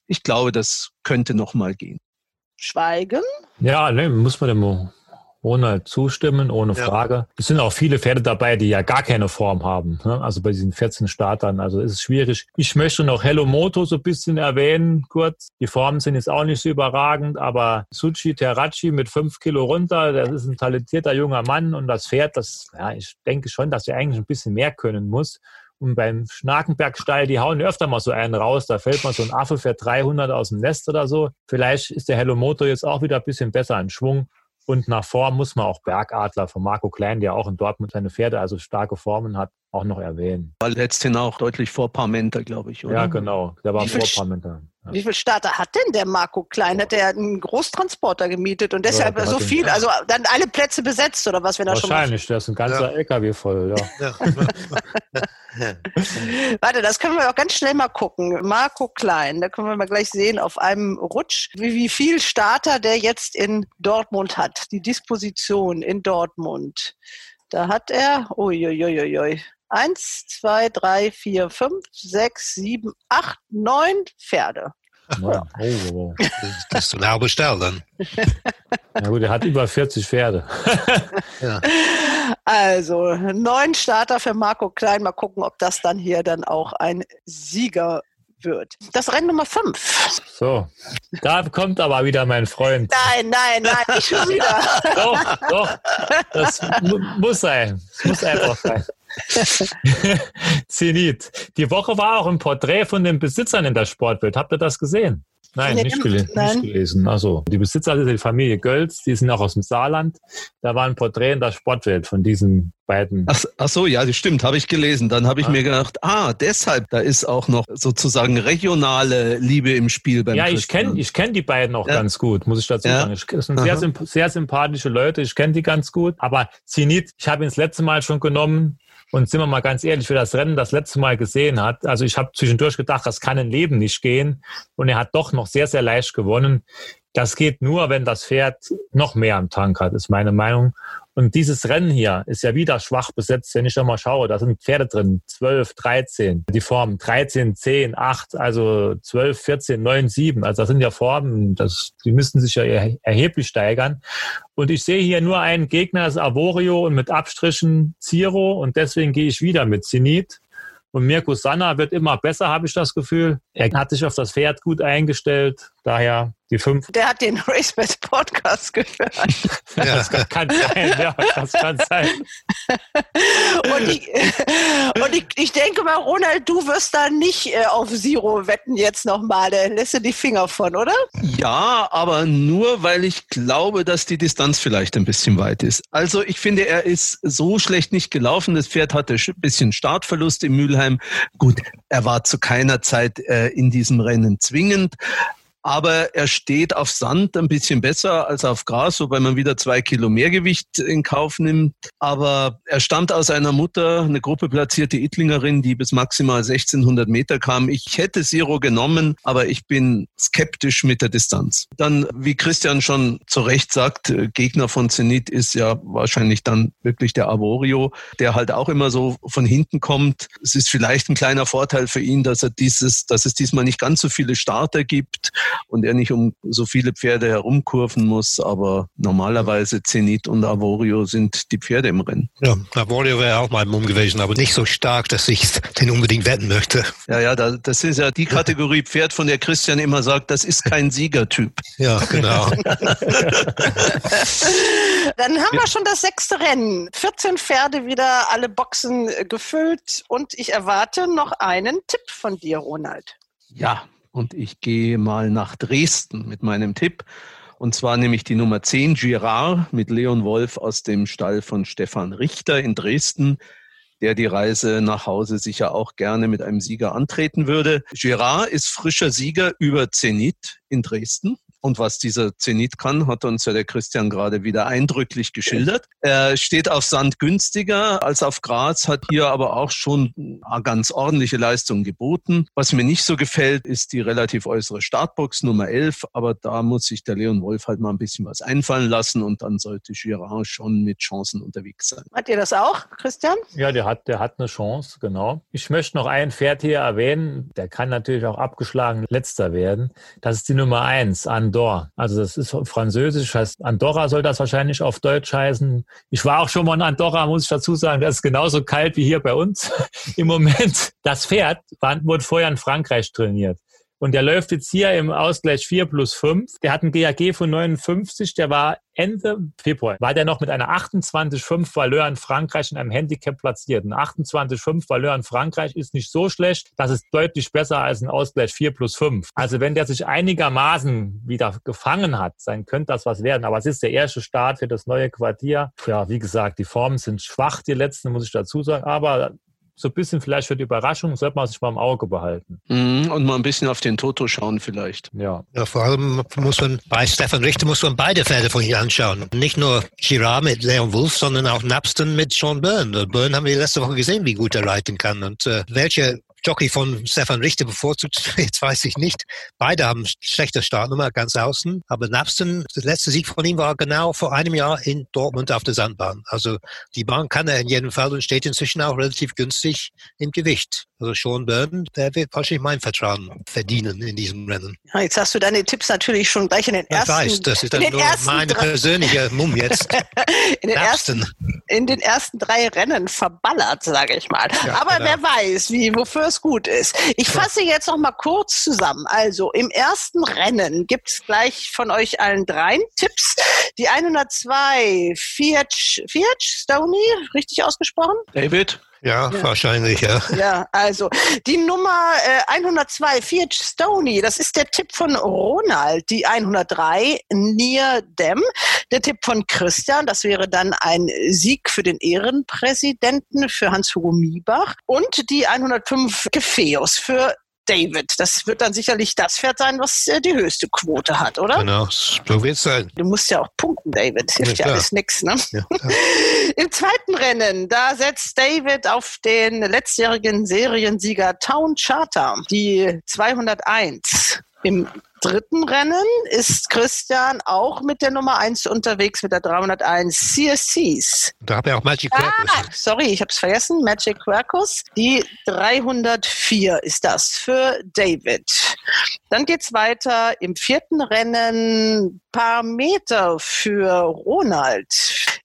Ich glaube, das könnte noch mal gehen. Schweigen? Ja, ne, muss man dem ohne zustimmen, ohne ja. Frage. Es sind auch viele Pferde dabei, die ja gar keine Form haben. Ne? Also bei diesen 14 Startern. Also ist es schwierig. Ich möchte noch Hello Moto so ein bisschen erwähnen, kurz. Die Formen sind jetzt auch nicht so überragend, aber Suchi Terraci mit fünf Kilo runter, das ist ein talentierter junger Mann und das Pferd, das, ja, ich denke schon, dass er eigentlich ein bisschen mehr können muss. Und beim Schnakenbergsteil, die hauen öfter mal so einen raus. Da fällt mal so ein Affe für 300 aus dem Nest oder so. Vielleicht ist der Hello Moto jetzt auch wieder ein bisschen besser in Schwung. Und nach Form muss man auch Bergadler von Marco Klein, der auch in Dortmund seine Pferde, also starke Formen hat, auch noch erwähnen. War letztendlich auch deutlich vor Parmenter, glaube ich, oder? Ja, genau. Der war vor Parmenter. Ja. Wie viele Starter hat denn der Marco Klein? Hat er einen Großtransporter gemietet und deshalb ja, so viel, den, also dann alle Plätze besetzt oder was, wenn er schon Wahrscheinlich, der ist ein ganzer ja. LKW voll, ja. Warte, das können wir auch ganz schnell mal gucken. Marco Klein, da können wir mal gleich sehen auf einem Rutsch, wie, wie viel Starter der jetzt in Dortmund hat. Die Disposition in Dortmund. Da hat er, uiuiuiui, Eins, zwei, drei, vier, fünf, sechs, sieben, acht, neun Pferde. Ja. Oh, oh. Das ist ein halber Stall dann. Na gut, er hat über 40 Pferde. ja. Also neun Starter für Marco Klein. Mal gucken, ob das dann hier dann auch ein Sieger wird. Das Rennen Nummer 5. So, da kommt aber wieder mein Freund. Nein, nein, nein, nicht schon wieder. doch, doch. Das muss sein. Das muss einfach sein. Zenit. Die Woche war auch ein Porträt von den Besitzern in der Sportwelt. Habt ihr das gesehen? Nein, nicht, gele Nein. nicht, gelesen. Also die Besitzer, also die Familie Gölz, die sind auch aus dem Saarland. Da war ein Porträt in der Sportwelt von diesen beiden. Ach, ach so, ja, das stimmt, habe ich gelesen. Dann habe ich ah. mir gedacht, ah, deshalb, da ist auch noch sozusagen regionale Liebe im Spiel beim Ja, ich kenne ich kenn die beiden auch ja. ganz gut, muss ich dazu ja. sagen. Das sind sehr, sehr sympathische Leute, ich kenne die ganz gut. Aber Zenit, ich habe ihn das letzte Mal schon genommen und sind wir mal ganz ehrlich, wer das Rennen das letzte Mal gesehen hat, also ich habe zwischendurch gedacht, das kann im Leben nicht gehen. Und er hat doch noch sehr, sehr leicht gewonnen. Das geht nur, wenn das Pferd noch mehr am Tank hat, ist meine Meinung. Und dieses Rennen hier ist ja wieder schwach besetzt, wenn ich da mal schaue. Da sind Pferde drin, 12, 13, die Formen 13, 10, 8, also 12, 14, 9, 7. Also das sind ja Formen, das, die müssten sich ja erheblich steigern. Und ich sehe hier nur einen Gegner, das Avorio und mit Abstrichen Ziro. Und deswegen gehe ich wieder mit Zenit. Und Mirko Sanna wird immer besser, habe ich das Gefühl. Er hat sich auf das Pferd gut eingestellt. Daher die fünf. Der hat den RaceBets Podcast gehört. ja. Das kann sein, ja, das kann sein. und ich, und ich, ich denke mal, Ronald, du wirst da nicht äh, auf Zero wetten jetzt nochmal. Da lässt du die Finger von, oder? Ja, aber nur, weil ich glaube, dass die Distanz vielleicht ein bisschen weit ist. Also ich finde, er ist so schlecht nicht gelaufen. Das Pferd hatte ein bisschen Startverlust im Mülheim. Gut, er war zu keiner Zeit äh, in diesem Rennen zwingend aber er steht auf Sand ein bisschen besser als auf Gras, wobei man wieder zwei Kilo mehr Gewicht in Kauf nimmt. Aber er stammt aus einer Mutter, eine Gruppe platzierte Ittlingerin, die bis maximal 1600 Meter kam. Ich hätte Zero genommen, aber ich bin skeptisch mit der Distanz. Dann, wie Christian schon zu Recht sagt, äh, Gegner von Zenit ist ja wahrscheinlich dann wirklich der Avorio, der halt auch immer so von hinten kommt. Es ist vielleicht ein kleiner Vorteil für ihn, dass er dieses, dass es diesmal nicht ganz so viele Starter gibt und er nicht um so viele Pferde herumkurven muss. Aber normalerweise Zenit und Avorio sind die Pferde im Rennen. Ja, Avorio wäre auch mal Mumm gewesen, aber nicht so stark, dass ich den unbedingt wetten möchte. Ja, ja, das ist ja die Kategorie Pferd, von der Christian immer sagt, das ist kein Siegertyp. Ja, genau. Dann haben wir schon das sechste Rennen. 14 Pferde wieder, alle Boxen gefüllt und ich erwarte noch einen Tipp von dir, Ronald. Ja, und ich gehe mal nach Dresden mit meinem Tipp. Und zwar nämlich die Nummer 10 Girard mit Leon Wolf aus dem Stall von Stefan Richter in Dresden der die Reise nach Hause sicher auch gerne mit einem Sieger antreten würde. Girard ist frischer Sieger über Zenit in Dresden. Und was dieser Zenit kann, hat uns ja der Christian gerade wieder eindrücklich geschildert. Er steht auf Sand günstiger als auf Graz, hat hier aber auch schon ganz ordentliche Leistungen geboten. Was mir nicht so gefällt, ist die relativ äußere Startbox Nummer 11. Aber da muss sich der Leon Wolf halt mal ein bisschen was einfallen lassen und dann sollte Girard schon mit Chancen unterwegs sein. Hat ihr das auch, Christian? Ja, der hat, der hat eine Chance, genau. Ich möchte noch ein Pferd hier erwähnen. Der kann natürlich auch abgeschlagen letzter werden. Das ist die Nummer 1 an Andorre. Also das ist französisch, heißt Andorra soll das wahrscheinlich auf Deutsch heißen. Ich war auch schon mal in Andorra, muss ich dazu sagen. Das ist genauso kalt wie hier bei uns im Moment. Das Pferd wurde vorher in Frankreich trainiert. Und der läuft jetzt hier im Ausgleich 4 plus 5. Der hat einen GAG von 59. Der war Ende Februar, war der noch mit einer 28,5 Valeur in Frankreich in einem Handicap platziert. Ein 28,5 Valeur in Frankreich ist nicht so schlecht. Das ist deutlich besser als ein Ausgleich 4 plus 5. Also wenn der sich einigermaßen wieder gefangen hat, dann könnte das was werden. Aber es ist der erste Start für das neue Quartier. Ja, wie gesagt, die Formen sind schwach, die letzten, muss ich dazu sagen. Aber so ein bisschen vielleicht für die Überraschung sollte man sich mal im Auge behalten. Mhm, und mal ein bisschen auf den Toto schauen vielleicht. Ja. ja. Vor allem muss man bei Stefan Richter muss man beide Pferde von hier anschauen. Nicht nur Girard mit Leon Wolf, sondern auch Napston mit Sean Byrne. Byrne haben wir letzte Woche gesehen, wie gut er reiten kann und äh, welche Jockey von Stefan Richter bevorzugt, jetzt weiß ich nicht. Beide haben schlechte Startnummer ganz außen, aber Napston, der letzte Sieg von ihm war genau vor einem Jahr in Dortmund auf der Sandbahn. Also die Bahn kann er in jedem Fall und steht inzwischen auch relativ günstig im Gewicht. Also Sean Burden, der wird wahrscheinlich mein Vertrauen verdienen in diesem Rennen. Ja, jetzt hast du deine Tipps natürlich schon gleich in den ersten. Ich weiß, das ist dann nur meine persönliche Mumm jetzt. in, den ersten, in den ersten drei Rennen verballert, sage ich mal. Ja, Aber genau. wer weiß, wie, wofür es gut ist. Ich fasse jetzt noch mal kurz zusammen. Also im ersten Rennen gibt es gleich von euch allen drei Tipps. Die 102 Fiat, Fiat Stoney, richtig ausgesprochen? David? Ja, ja, wahrscheinlich, ja. Ja, also die Nummer äh, 102, Fiat Stoney, das ist der Tipp von Ronald. Die 103, Near Dem. Der Tipp von Christian, das wäre dann ein Sieg für den Ehrenpräsidenten, für Hans-Hugo Miebach. Und die 105, Gefeus für David. Das wird dann sicherlich das Pferd sein, was äh, die höchste Quote hat, oder? Genau, so wird es sein. Du musst ja auch punkten, David. Hilft ja, ja alles nichts, ne? Ja, Im zweiten Rennen, da setzt David auf den letztjährigen Seriensieger Town Charter, die 201. Im dritten Rennen ist Christian auch mit der Nummer 1 unterwegs, mit der 301 CSCs. Da habe ich auch Magic Quercus. Ah, sorry, ich habe es vergessen. Magic Quercus. Die 304 ist das für David. Dann geht's weiter im vierten Rennen. Paar Meter für Ronald.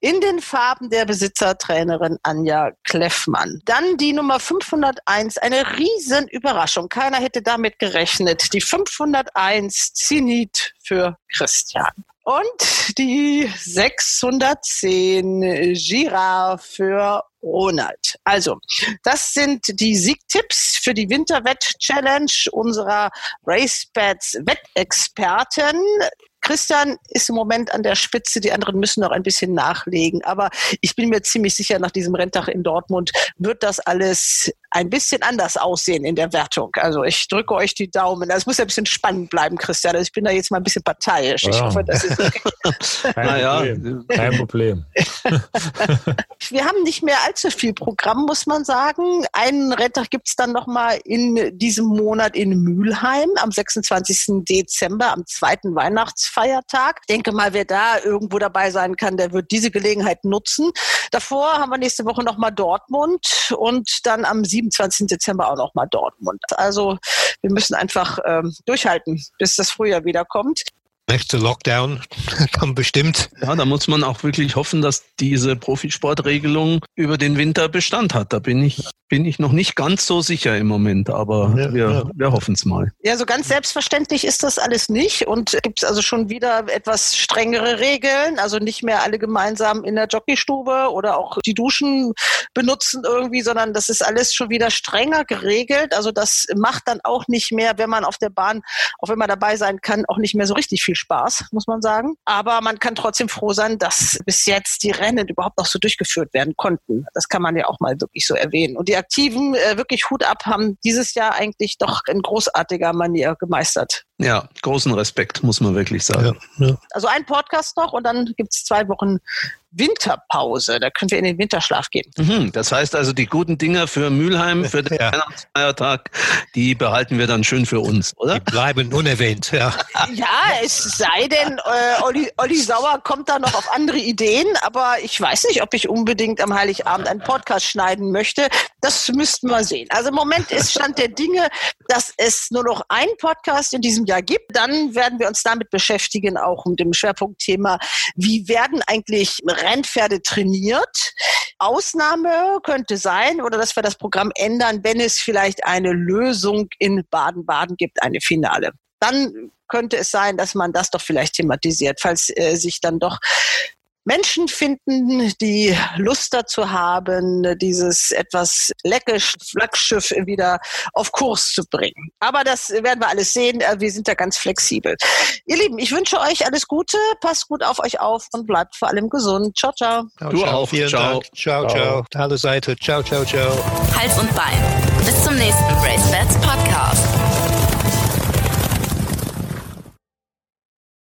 In den Farben der Besitzertrainerin Anja Kleffmann. Dann die Nummer 501. Eine riesen Überraschung. Keiner hätte damit gerechnet. Die 501 Zenit für Christian. Und die 610 Gira für Ronald. Also, das sind die Siegtipps für die Winterwett-Challenge unserer RaceBets Wettexperten. Christian ist im Moment an der Spitze, die anderen müssen noch ein bisschen nachlegen. Aber ich bin mir ziemlich sicher, nach diesem Renntag in Dortmund wird das alles ein bisschen anders aussehen in der Wertung. Also ich drücke euch die Daumen. Es muss ja ein bisschen spannend bleiben, Christian. Also ich bin da jetzt mal ein bisschen parteiisch. Ich hoffe, das ist okay. Kein, naja. Problem. Kein Problem. Wir haben nicht mehr allzu viel Programm, muss man sagen. Einen Renntag gibt es dann nochmal in diesem Monat in Mülheim am 26. Dezember, am zweiten Weihnachtsfeiertag. Ich denke mal, wer da irgendwo dabei sein kann, der wird diese Gelegenheit nutzen. Davor haben wir nächste Woche nochmal Dortmund und dann am 7 27. Dezember auch nochmal Dortmund. Also wir müssen einfach ähm, durchhalten, bis das Frühjahr wieder kommt. Nächste Lockdown kommt bestimmt. Ja, da muss man auch wirklich hoffen, dass diese Profisportregelung über den Winter Bestand hat. Da bin ich bin ich noch nicht ganz so sicher im Moment, aber ja, wir, ja. wir hoffen es mal. Ja, so ganz selbstverständlich ist das alles nicht und gibt es also schon wieder etwas strengere Regeln, also nicht mehr alle gemeinsam in der Jockeystube oder auch die Duschen benutzen irgendwie, sondern das ist alles schon wieder strenger geregelt. Also das macht dann auch nicht mehr, wenn man auf der Bahn, auch wenn man dabei sein kann, auch nicht mehr so richtig viel viel Spaß, muss man sagen. Aber man kann trotzdem froh sein, dass bis jetzt die Rennen überhaupt noch so durchgeführt werden konnten. Das kann man ja auch mal wirklich so erwähnen. Und die Aktiven, äh, wirklich Hut ab, haben dieses Jahr eigentlich doch in großartiger Manier gemeistert. Ja, großen Respekt, muss man wirklich sagen. Ja, ja. Also ein Podcast noch und dann gibt's zwei Wochen Winterpause. Da können wir in den Winterschlaf gehen. Mhm, das heißt also, die guten Dinger für Mülheim, für den Ja. Weihnachtsfeiertag, die behalten wir dann schön für uns, oder? Die bleiben unerwähnt, ja. Ja, es sei denn, äh, Olli, Olli Sauer kommt da noch auf andere Ideen, aber ich weiß nicht, ob ich unbedingt am Heiligabend einen Podcast schneiden möchte. Das müssten wir sehen. Also im Moment ist Stand der Dinge, dass es nur noch einen Podcast in diesem Jahr gibt. Dann werden wir uns damit beschäftigen, auch mit dem Schwerpunktthema, wie werden eigentlich Rennpferde trainiert? Ausnahme könnte sein, oder dass wir das Programm ändern, wenn es vielleicht eine Lösung in Baden-Baden gibt, eine Finale dann könnte es sein, dass man das doch vielleicht thematisiert, falls äh, sich dann doch Menschen finden, die Lust dazu haben, dieses etwas lecke Flaggschiff wieder auf Kurs zu bringen. Aber das werden wir alles sehen. Äh, wir sind da ganz flexibel. Ihr Lieben, ich wünsche euch alles Gute. Passt gut auf euch auf und bleibt vor allem gesund. Ciao, ciao. du auch. Vielen ciao. Dank. Ciao, ciao. ciao. Alle Seite. Ciao, ciao, ciao. Hals und Bein. Bis zum nächsten Bracebats Podcast.